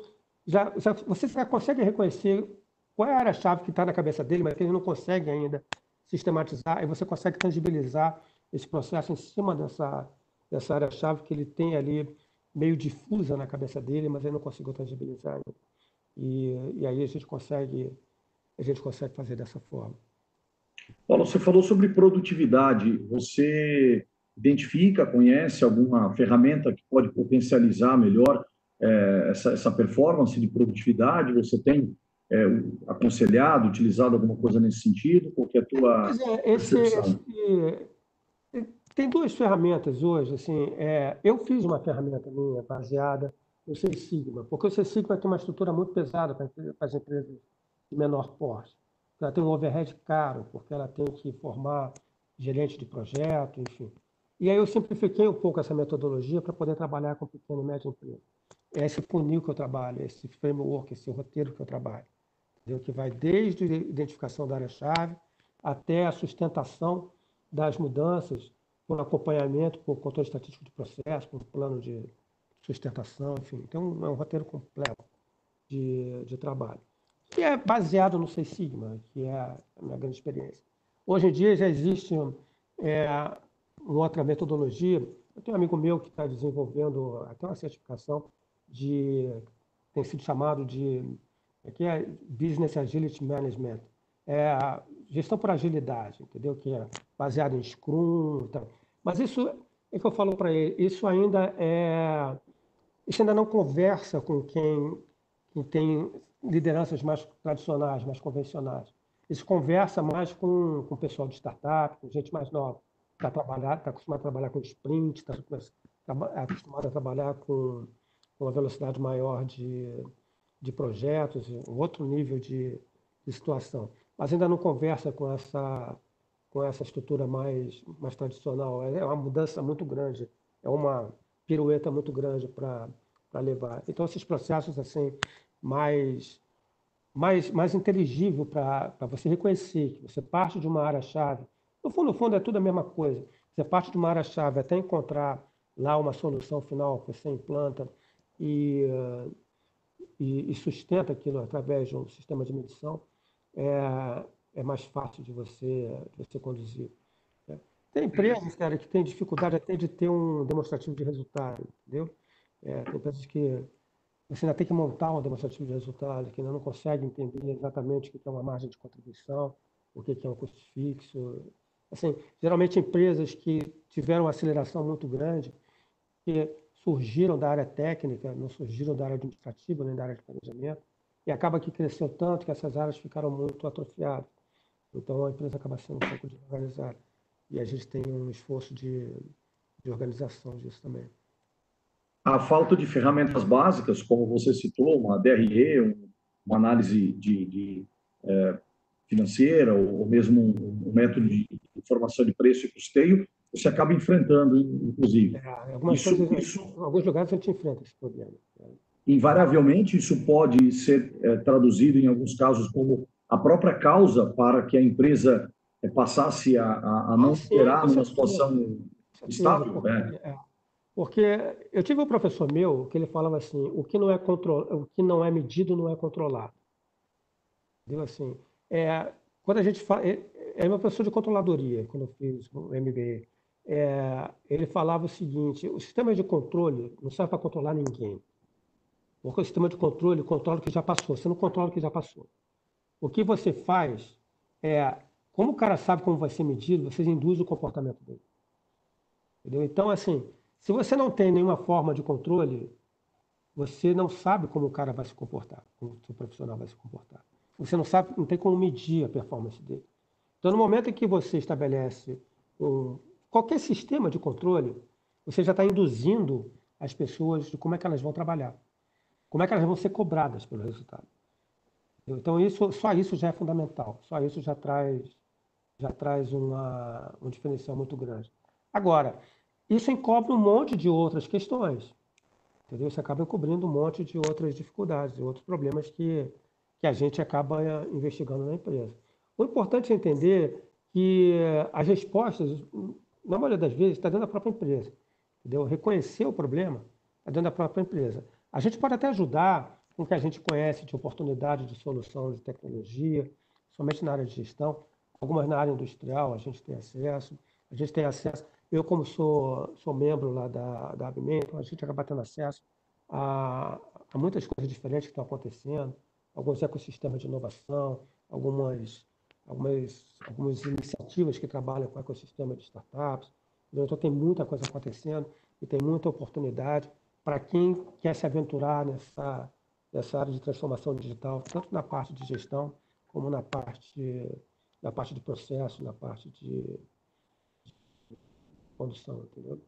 já, já, você já consegue reconhecer qual é a área-chave que está na cabeça dele, mas ele não consegue ainda sistematizar, e você consegue tangibilizar esse processo em cima dessa, dessa área-chave que ele tem ali meio difusa na cabeça dele, mas ele não conseguiu tangibilizar. E, e aí a gente consegue a gente consegue fazer dessa forma. Paulo, você falou sobre produtividade. Você identifica, conhece alguma ferramenta que pode potencializar melhor é, essa, essa, performance de produtividade? Você tem é, aconselhado, utilizado alguma coisa nesse sentido? Qual é a tua é, esse, esse, tem duas ferramentas hoje. Assim, é, eu fiz uma ferramenta minha baseada no Seis Sigma, porque o Seis Sigma tem uma estrutura muito pesada para as empresas de menor porte ela tem um overhead caro, porque ela tem que formar gerente de projeto, enfim. E aí eu simplifiquei um pouco essa metodologia para poder trabalhar com pequeno e médio empresa. É esse funil que eu trabalho, esse framework, esse roteiro que eu trabalho, entendeu? que vai desde a identificação da área-chave até a sustentação das mudanças, por acompanhamento, por controle estatístico de processo, por plano de sustentação, enfim. Então, é um roteiro completo de, de trabalho que é baseado no Seis Sigma, que é a minha grande experiência. Hoje em dia já existe é, outra metodologia. Eu tenho um amigo meu que está desenvolvendo até uma certificação de tem sido chamado de aqui é Business Agility Management, é gestão por agilidade, entendeu? Que é baseado em Scrum, então. mas isso é que eu falo para ele, isso ainda é isso ainda não conversa com quem, quem tem lideranças mais tradicionais, mais convencionais. Isso conversa mais com, com o pessoal de startup, com gente mais nova, está trabalhar, está acostumado a trabalhar com sprint, está acostumado a trabalhar com, uma velocidade maior de, de projetos, um outro nível de, de situação. Mas ainda não conversa com essa com essa estrutura mais, mais tradicional. É uma mudança muito grande, é uma pirueta muito grande para levar. Então, esses processos assim mais mais, mais inteligível para você reconhecer que você parte de uma área-chave. No fundo, no fundo, é tudo a mesma coisa. Você parte de uma área-chave até encontrar lá uma solução final que você implanta e, e, e, sustenta aquilo através de um sistema de medição, é, é mais fácil de você, de você conduzir. Tem empresas, cara, que têm dificuldade até de ter um demonstrativo de resultado, entendeu? É, tem empresas que você ainda tem que montar um demonstrativo de resultado, que ainda não consegue entender exatamente o que é uma margem de contribuição, o que é um custo fixo. Assim, geralmente empresas que tiveram uma aceleração muito grande, que surgiram da área técnica, não surgiram da área administrativa nem da área de planejamento, e acaba que cresceu tanto que essas áreas ficaram muito atrofiadas. Então a empresa acaba sendo um pouco desorganizada. E a gente tem um esforço de, de organização disso também. A falta de ferramentas básicas, como você citou, uma DRE, um, uma análise de, de é, financeira, ou, ou mesmo um, um, método de informação de preço e custeio, você acaba enfrentando, inclusive. É, algumas isso, coisas, isso, em alguns lugares a gente enfrenta esse problema. Invariavelmente, isso pode ser é, traduzido, em alguns casos, como a própria causa para que a empresa é, passasse a, a, a não operar numa situação estável. Porque, né? é, porque eu tive um professor meu que ele falava assim, o que não é, contro... o que não é medido não é controlado. Entendeu? Assim, é, quando a gente fala... É, meu professor de controladoria, quando eu fiz o MBA. É, ele falava o seguinte, o sistema de controle não serve para controlar ninguém. Porque o sistema de controle controla o que já passou, você não controla o que já passou. O que você faz é, como o cara sabe como vai ser medido, você induz o comportamento dele. Entendeu? Então, assim, se você não tem nenhuma forma de controle, você não sabe como o cara vai se comportar, como o seu profissional vai se comportar. Você não sabe, não tem como medir a performance dele. Então, no momento em que você estabelece qualquer sistema de controle, você já está induzindo as pessoas de como é que elas vão trabalhar, como é que elas vão ser cobradas pelo resultado. Então, isso, só isso já é fundamental, só isso já traz, já traz uma, um diferencial muito grande. Agora, isso encobre um monte de outras questões, entendeu? Isso acaba encobrindo um monte de outras dificuldades, outros problemas que, que a gente acaba investigando na empresa. O importante é entender que as respostas, na maioria das vezes, está dentro da própria empresa, entendeu? Reconhecer o problema está dentro da própria empresa. A gente pode até ajudar com o que a gente conhece de oportunidade de solução de tecnologia, somente na área de gestão, algumas na área industrial a gente tem acesso, a gente tem acesso, eu como sou, sou membro lá da, da então a gente acaba tendo acesso a, a muitas coisas diferentes que estão acontecendo, alguns ecossistemas de inovação, algumas, algumas, algumas iniciativas que trabalham com o ecossistema de startups, então tem muita coisa acontecendo e tem muita oportunidade para quem quer se aventurar nessa dessa área de transformação digital, tanto na parte de gestão, como na parte, na parte de processo, na parte de, de condução, entendeu?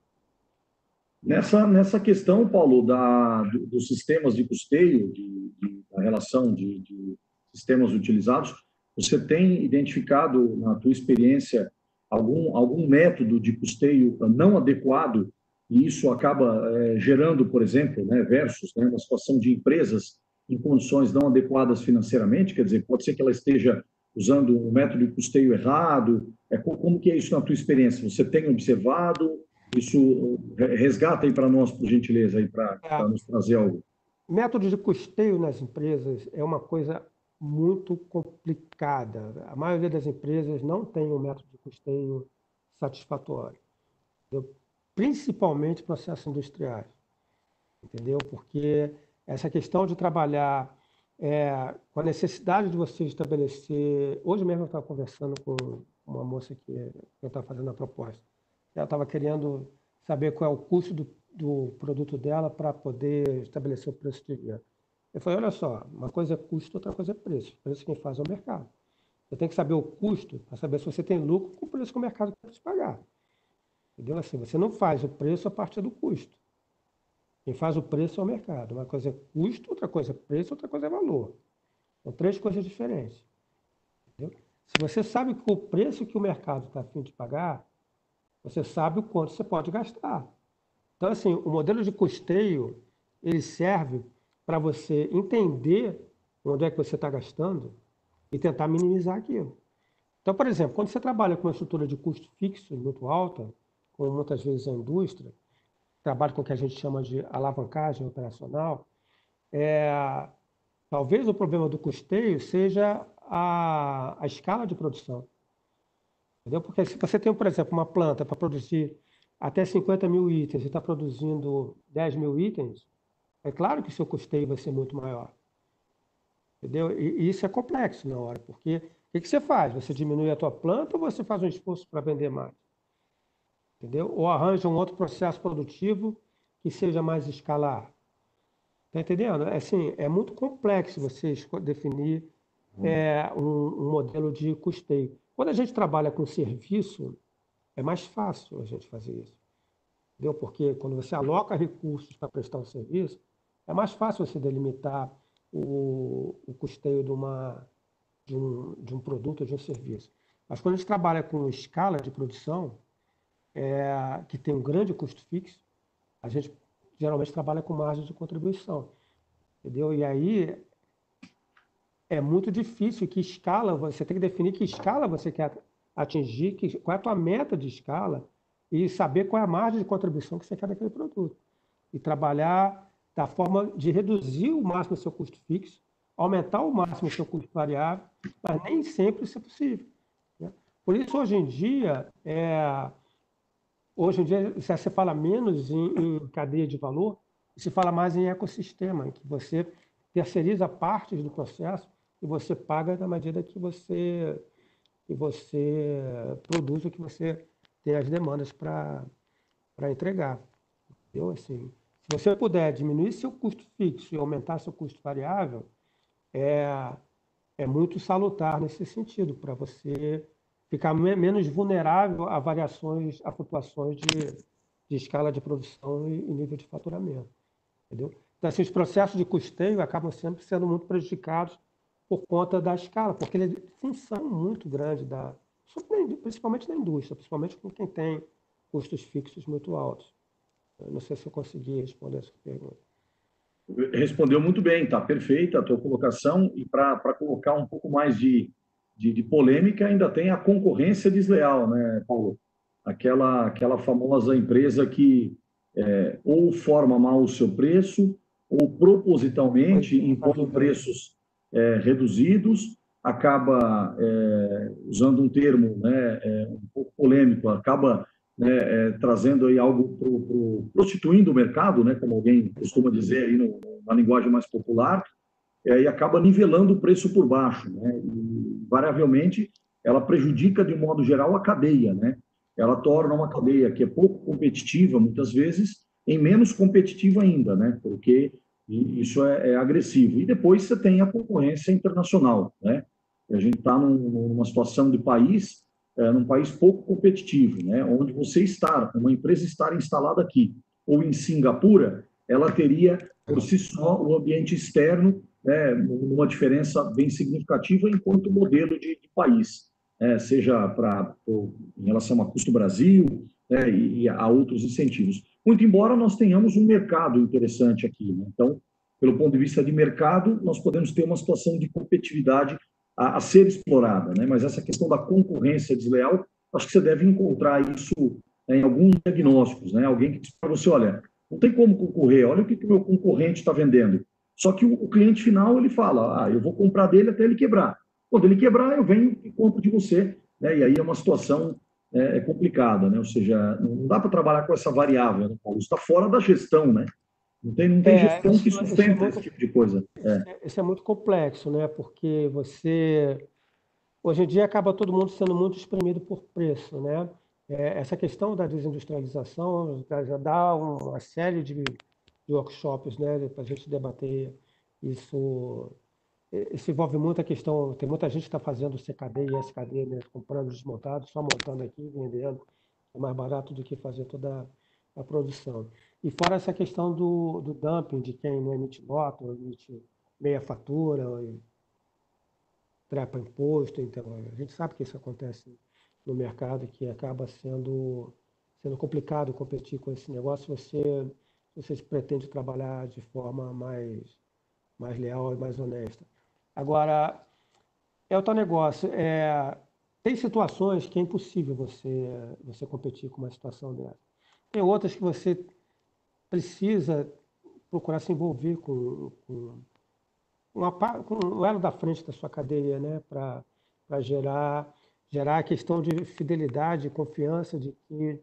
Nessa, nessa questão, Paulo, da, do, dos sistemas de custeio, de, de, da relação de, de sistemas utilizados, você tem identificado, na tua experiência, algum, algum método de custeio não adequado e isso acaba é, gerando, por exemplo, né, versus né, uma situação de empresas em condições não adequadas financeiramente, quer dizer, pode ser que ela esteja usando um método de custeio errado. É, como que é isso na tua experiência? Você tem observado? Isso resgata aí para nós, por gentileza, aí para é. nos trazer algo. Método de custeio nas empresas é uma coisa muito complicada. A maioria das empresas não tem um método de custeio satisfatório principalmente processos industriais. entendeu? Porque essa questão de trabalhar é, com a necessidade de você estabelecer. Hoje mesmo eu estava conversando com uma moça que eu estava fazendo a proposta. Ela estava querendo saber qual é o custo do, do produto dela para poder estabelecer o preço de venda. Eu falei, olha só, uma coisa é custo, outra coisa é preço. Preço quem faz é o mercado. Você tem que saber o custo para saber se você tem lucro com o preço que o mercado quer te pagar. Entendeu? Assim, você não faz o preço a partir do custo. Quem faz o preço é o mercado. Uma coisa é custo, outra coisa é preço, outra coisa é valor. São três coisas diferentes. Entendeu? Se você sabe o preço que o mercado está afim de pagar, você sabe o quanto você pode gastar. Então, assim, o modelo de custeio, ele serve para você entender onde é que você está gastando e tentar minimizar aquilo. Então, por exemplo, quando você trabalha com uma estrutura de custo fixo muito alta, como muitas vezes a indústria, trabalho com o que a gente chama de alavancagem operacional, é, talvez o problema do custeio seja a, a escala de produção. Entendeu? Porque se você tem, por exemplo, uma planta para produzir até 50 mil itens e está produzindo 10 mil itens, é claro que o seu custeio vai ser muito maior. Entendeu? E, isso é complexo na hora, porque o que, que você faz? Você diminui a tua planta ou você faz um esforço para vender mais? entendeu? Ou arranja um outro processo produtivo que seja mais escalar. Está entendendo? É, assim, é muito complexo você definir hum. é, um, um, modelo de custeio. Quando a gente trabalha com serviço, é mais fácil a gente fazer isso. Entendeu? Porque quando você aloca recursos para prestar um serviço, é mais fácil você delimitar o, o custeio de, uma, de, um, de um produto ou de um serviço. Mas quando a gente trabalha com escala de produção, é, que tem um grande custo fixo, a gente geralmente trabalha com margem de contribuição. Entendeu? E aí é muito difícil que escala, você tem que definir que escala você quer atingir, que, qual é a tua meta de escala e saber qual é a margem de contribuição que você quer daquele produto. E trabalhar da forma de reduzir o máximo o seu custo fixo, aumentar o máximo o seu custo variável, mas nem sempre isso é possível. Né? Por isso, hoje em dia, é, Hoje em dia, você fala menos em, em cadeia de valor, se fala mais em ecossistema, em que você terceiriza partes do processo e você paga na medida que você, que você produz o que você tem as demandas para entregar. Entendeu? Assim, se você puder diminuir seu custo fixo e aumentar seu custo variável, é, é muito salutar nesse sentido, para você ficar menos vulnerável a variações, a flutuações de, de escala de produção e, e nível de faturamento. Entendeu? Então, assim, os processos de custeio acabam sempre sendo muito prejudicados por conta da escala, porque ele é função muito grande, da, principalmente na indústria, principalmente com quem tem custos fixos muito altos. Eu não sei se eu consegui responder essa pergunta. Respondeu muito bem, tá perfeita a tua colocação. E para colocar um pouco mais de, de, de, polêmica, ainda tem a concorrência desleal, né, Paulo? Aquela, aquela famosa empresa que é, ou forma mal o seu preço, ou propositalmente impõe preços é, reduzidos, acaba, é, usando um termo né, é, um pouco polêmico, acaba né, é, trazendo aí algo, pro, pro, prostituindo o mercado, né, como alguém costuma dizer aí no, na linguagem mais popular, é, e acaba nivelando o preço por baixo, né? E, variavelmente, ela prejudica, de modo geral, a cadeia, né? Ela torna uma cadeia que é pouco competitiva, muitas vezes, em menos competitiva ainda, né? Porque isso é, é agressivo. E depois você tem a concorrência internacional, né? A gente está num, numa situação de país, é, num país pouco competitivo, né? Onde você estar, uma empresa estar instalada aqui ou em Singapura, ela teria por si só o ambiente externo né, uma diferença bem significativa enquanto modelo de, de país, né, seja para em relação a custo Brasil né, e, e, a outros incentivos. Muito embora nós tenhamos um mercado interessante aqui, né, então, pelo ponto de vista de mercado, nós podemos ter uma situação de competitividade a, a ser explorada, né, mas essa questão da concorrência desleal, acho que você deve encontrar isso né, em alguns diagnósticos, né, alguém que diz para você, olha, não tem como concorrer, olha o que o meu concorrente está vendendo. Só que o, o, cliente final ele fala, ah, eu vou comprar dele até ele quebrar. Quando ele quebrar, eu venho e compro de você. Né? E aí é uma situação é, é complicada, né? Ou seja, não dá para trabalhar com essa variável, né, Paulo? Está fora da gestão, né? Não tem, não tem é, gestão que sustenta é muito, esse tipo de coisa. É. Isso é muito complexo, né? Porque você. Hoje em dia acaba todo mundo sendo muito espremido por preço, né? É, essa questão da desindustrialização já dá uma série de, de workshops, né? Para a gente debater isso. Isso envolve muita questão. Tem muita gente que está fazendo CKD e SKD, né? comprando desmontado, só montando aqui, vendendo. É mais barato do que fazer toda a produção. E fora essa questão do, do dumping, de quem não emite nota, ou emite meia fatura, ou trepa imposto. Então, a gente sabe que isso acontece no mercado, que acaba sendo, sendo complicado competir com esse negócio se você, você pretende trabalhar de forma mais, mais leal e mais honesta. Agora, é o tal negócio. É, tem situações que é impossível você, você competir com uma situação dessa. Tem outras que você precisa procurar se envolver com, com, uma, com o elo da frente da sua cadeia, né? para gerar, gerar a questão de fidelidade, confiança de que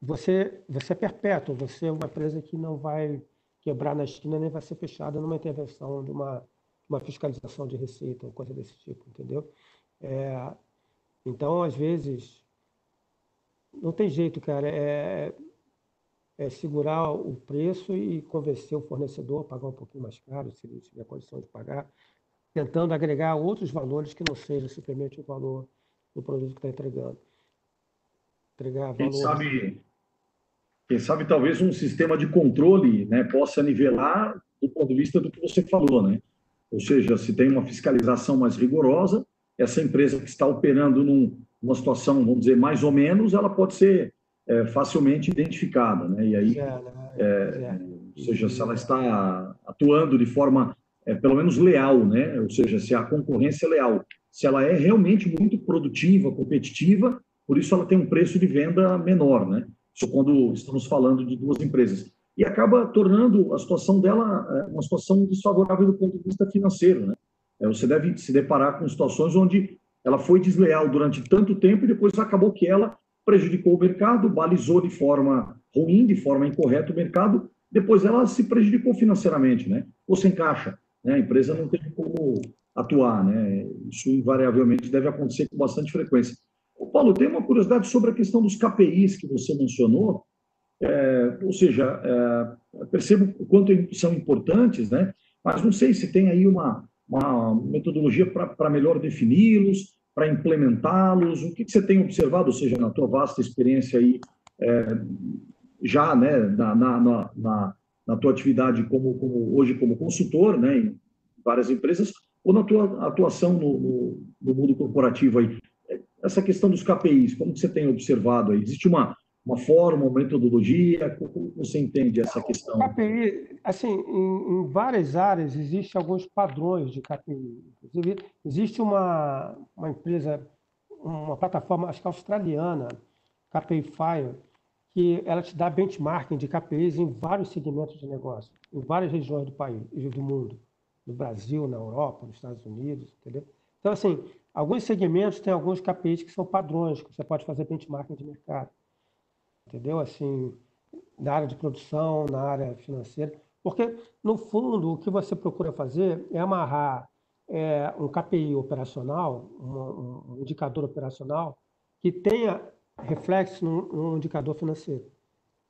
você, você é perpétuo, você é uma empresa que não vai quebrar na China nem vai ser fechada numa intervenção de uma, uma fiscalização de receita ou coisa desse tipo, entendeu? É, então, às vezes, não tem jeito, cara. É, é segurar o preço e convencer o fornecedor a pagar um pouquinho mais caro, se ele tiver condição de pagar, tentando agregar outros valores que não seja simplesmente o valor do produto que está entregando. Entregar quem valor... sabe, quem sabe talvez um sistema de controle né, possa nivelar do ponto de vista do que você falou, né? Ou seja, se tem uma fiscalização mais rigorosa, essa empresa que está operando num, numa situação, vamos dizer, mais ou menos, ela pode ser é, facilmente identificada, né? E aí, é, é, ou seja, se ela está atuando de forma é, pelo menos leal, né? Ou seja, se a concorrência é leal, se ela é realmente muito produtiva, competitiva, por isso ela tem um preço de venda menor, né? Isso quando estamos falando de duas empresas. E acaba tornando a situação dela é, uma situação desfavorável do ponto de vista financeiro, né? É, você deve se deparar com situações onde ela foi desleal durante tanto tempo e depois acabou que ela prejudicou o mercado, balizou de forma ruim, de forma incorreta o mercado, depois ela se prejudicou financeiramente, né? Ou sem caixa, né? A empresa não tem como atuar, né? Isso invariavelmente deve acontecer com bastante frequência. Ô, Paulo, tem uma curiosidade sobre a questão dos KPIs que você mencionou, é, ou seja, é, percebo o quanto são importantes, né? Mas não sei se tem aí uma, uma metodologia para melhor defini-los, para implementá-los? O que, você tem observado, ou seja, na tua vasta experiência aí, é, já né, na, na, na, na, tua atividade como, como, hoje como consultor, né, em várias empresas, ou na tua atuação no, no, no mundo corporativo aí? Essa questão dos KPIs, como que você tem observado aí? Existe uma, uma forma, uma metodologia? Como você entende essa questão? KPI, assim, em, em, várias áreas existem alguns padrões de KPI. Inclusive, existe uma, uma empresa, uma plataforma, acho que australiana, KPI Fire, que ela te dá benchmarking de KPIs em vários segmentos de negócio, em várias regiões do país, do mundo, no Brasil, na Europa, nos Estados Unidos, entendeu? Então, assim, alguns segmentos têm alguns KPIs que são padrões, que você pode fazer benchmarking de mercado entendeu? Assim, na área de produção, na área financeira. Porque, no fundo, o que você procura fazer é amarrar é, um KPI operacional, um, um, indicador operacional, que tenha reflexo num, num indicador financeiro.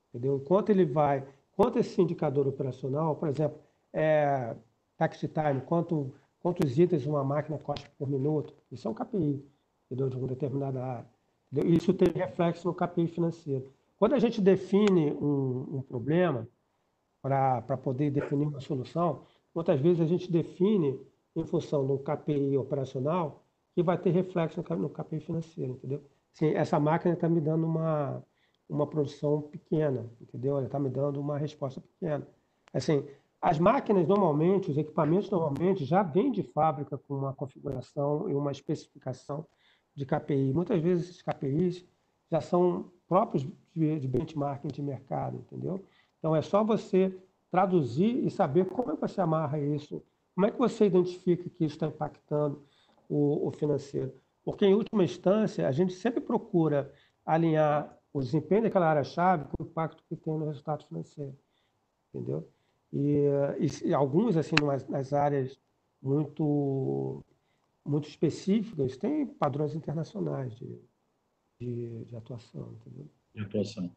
Entendeu? Enquanto ele vai, quanto esse indicador operacional, por exemplo, é, tax time, quanto, quantos itens uma máquina costa por minuto, isso é um KPI entendeu? de uma determinada área. Entendeu? Isso tem reflexo no KPI financeiro. Quando a gente define um, um problema para poder definir uma solução, muitas vezes a gente define em função do KPI operacional que vai ter reflexo no KPI financeiro, entendeu? Sim, essa máquina está me dando uma, uma produção pequena, entendeu? Ela está me dando uma resposta pequena. Assim, as máquinas normalmente, os equipamentos normalmente já vêm de fábrica com uma configuração e uma especificação de KPI. Muitas vezes esses KPIs já são próprios de benchmarking de mercado, entendeu? Então é só você traduzir e saber como é que você amarra isso, como é que você identifica que isso está impactando o, o financeiro. Porque, em última instância, a gente sempre procura alinhar o desempenho daquela área-chave com o impacto que tem no resultado financeiro. Entendeu? E, e, e alguns, assim, nas, nas áreas muito, muito específicas, têm padrões internacionais de, de, de atuação. Entendeu? De atuação.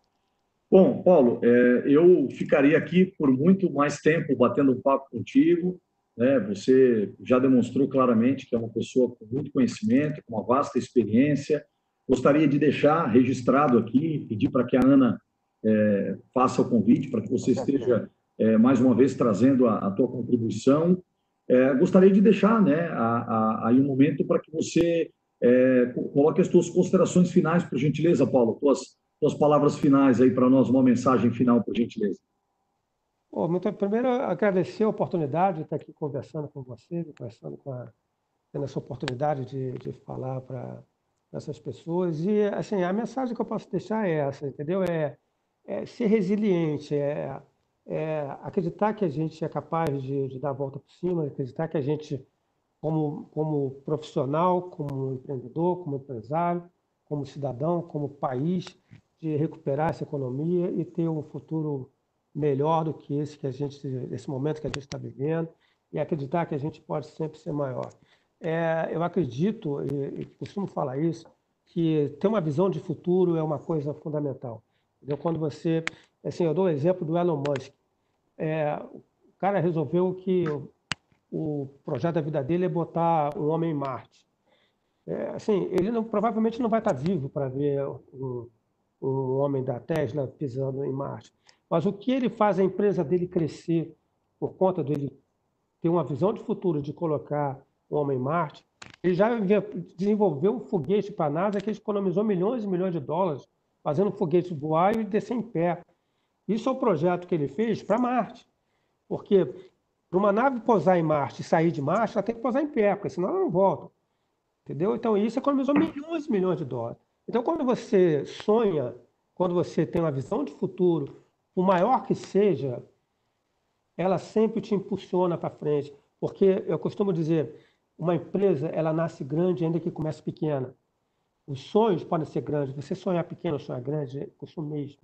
Bom, Paulo, é, eu ficaria aqui por muito mais tempo batendo um papo contigo. Né? Você já demonstrou claramente que é uma pessoa com muito conhecimento, com uma vasta experiência. Gostaria de deixar registrado aqui, pedir para que a Ana é, faça o convite para que você esteja é, mais uma vez trazendo a, a tua contribuição. É, gostaria de deixar né, a, a, aí um momento para que você é, coloque as tuas considerações finais, por gentileza, Paulo, tuas, tuas palavras finais aí para nós, uma mensagem final, por gentileza. Bom, muito, primeiro, agradecer a oportunidade de estar aqui conversando com você, conversando com a, tendo essa oportunidade de, de falar para essas pessoas. E, assim, a mensagem que eu posso deixar é essa, entendeu? É, é ser resiliente, é, é, acreditar que a gente é capaz de, de, dar a volta por cima, acreditar que a gente, como, como profissional, como empreendedor, como empresário, como cidadão, como país, de recuperar essa economia e ter um futuro melhor do que esse que a gente, esse momento que a gente está vivendo, e acreditar que a gente pode sempre ser maior. É, eu acredito, e, e costumo falar isso, que ter uma visão de futuro é uma coisa fundamental. Entendeu? Quando você, assim, eu dou o exemplo do Elon Musk. É, o cara resolveu que o, o, projeto da vida dele é botar um homem em Marte. É, assim, ele não, provavelmente não vai estar vivo para ver um homem da Tesla pisando em Marte. Mas o que ele faz a empresa dele crescer por conta dele ter uma visão de futuro de colocar o homem em Marte, ele já desenvolveu um foguete para a NASA que economizou milhões e milhões de dólares fazendo foguete voar e descer em pé. Isso é o projeto que ele fez para Marte. Porque para uma nave pousar em Marte e sair de Marte, ela tem que pousar em pé, porque senão ela não volta. Entendeu? Então isso economizou milhões e milhões de dólares. Então quando você sonha, quando você tem uma visão de futuro, o maior que seja, ela sempre te impulsiona para frente. Porque eu costumo dizer, uma empresa ela nasce grande ainda que comece pequena. Os sonhos podem ser grandes. Você sonhar pequeno, sonhar grande, é mesmo.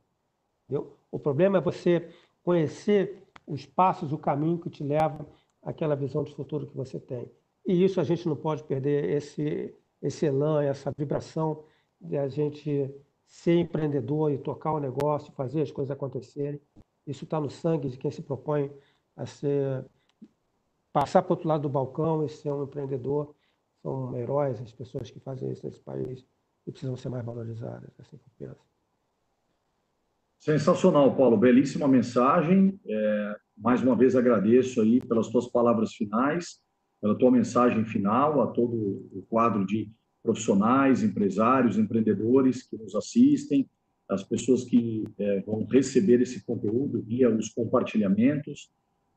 Entendeu? O problema é você conhecer os passos, o caminho que te leva àquela visão de futuro que você tem. E isso a gente não pode perder, esse, esse elan, essa vibração de a gente ser empreendedor e tocar o negócio, fazer as coisas acontecerem. Isso está no sangue de quem se propõe a ser passar para o outro lado do balcão e ser um empreendedor são heróis as pessoas que fazem isso nesse país e precisam ser mais valorizadas, assim que eu penso. Sensacional, Paulo. Belíssima mensagem. É, mais uma vez agradeço aí pelas tuas palavras finais, pela tua mensagem final a todo o quadro de profissionais, empresários, empreendedores que nos assistem, as pessoas que é, vão receber esse conteúdo via os compartilhamentos.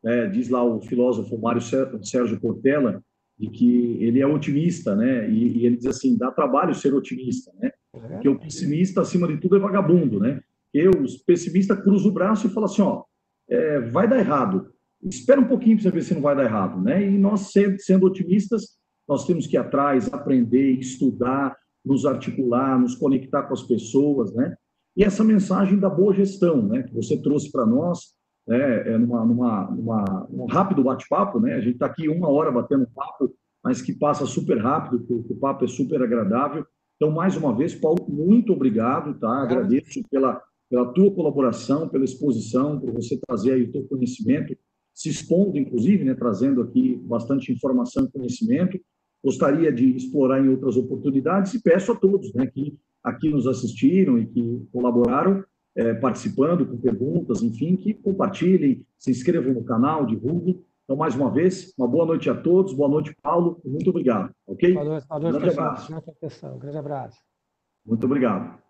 É, diz lá o filósofo Mário Sérgio Cortella de que ele é otimista, né? E, e, ele diz assim, dá trabalho ser otimista, né? Porque o pessimista, acima de tudo, é vagabundo, né? Eu, os pessimistas, cruzo o braço e falo assim, ó, é, vai dar errado. Espera um pouquinho para você ver se não vai dar errado, né? E nós, sendo otimistas, nós temos que ir atrás, aprender, estudar, nos articular, nos conectar com as pessoas, né? E essa mensagem da boa gestão, né? Que você trouxe para nós, né, é numa, numa, numa, um rápido bate-papo, né? A gente está aqui uma hora batendo papo, mas que passa super rápido, que o, o papo é super agradável. Então, mais uma vez, Paulo, muito obrigado, tá? Agradeço pela, pela tua colaboração, pela exposição, por você trazer aí o teu conhecimento, se expondo, inclusive, né, trazendo aqui bastante informação e conhecimento. Gostaria de explorar em outras oportunidades e peço a todos né, que aqui nos assistiram e que colaboraram é, participando com perguntas, enfim, que compartilhem, se inscrevam no canal, divulguem. Então, mais uma vez, uma boa noite a todos, boa noite, Paulo, muito obrigado, ok? Boa noite, boa noite grande pessoal. Abraço. Grande abraço. Muito obrigado.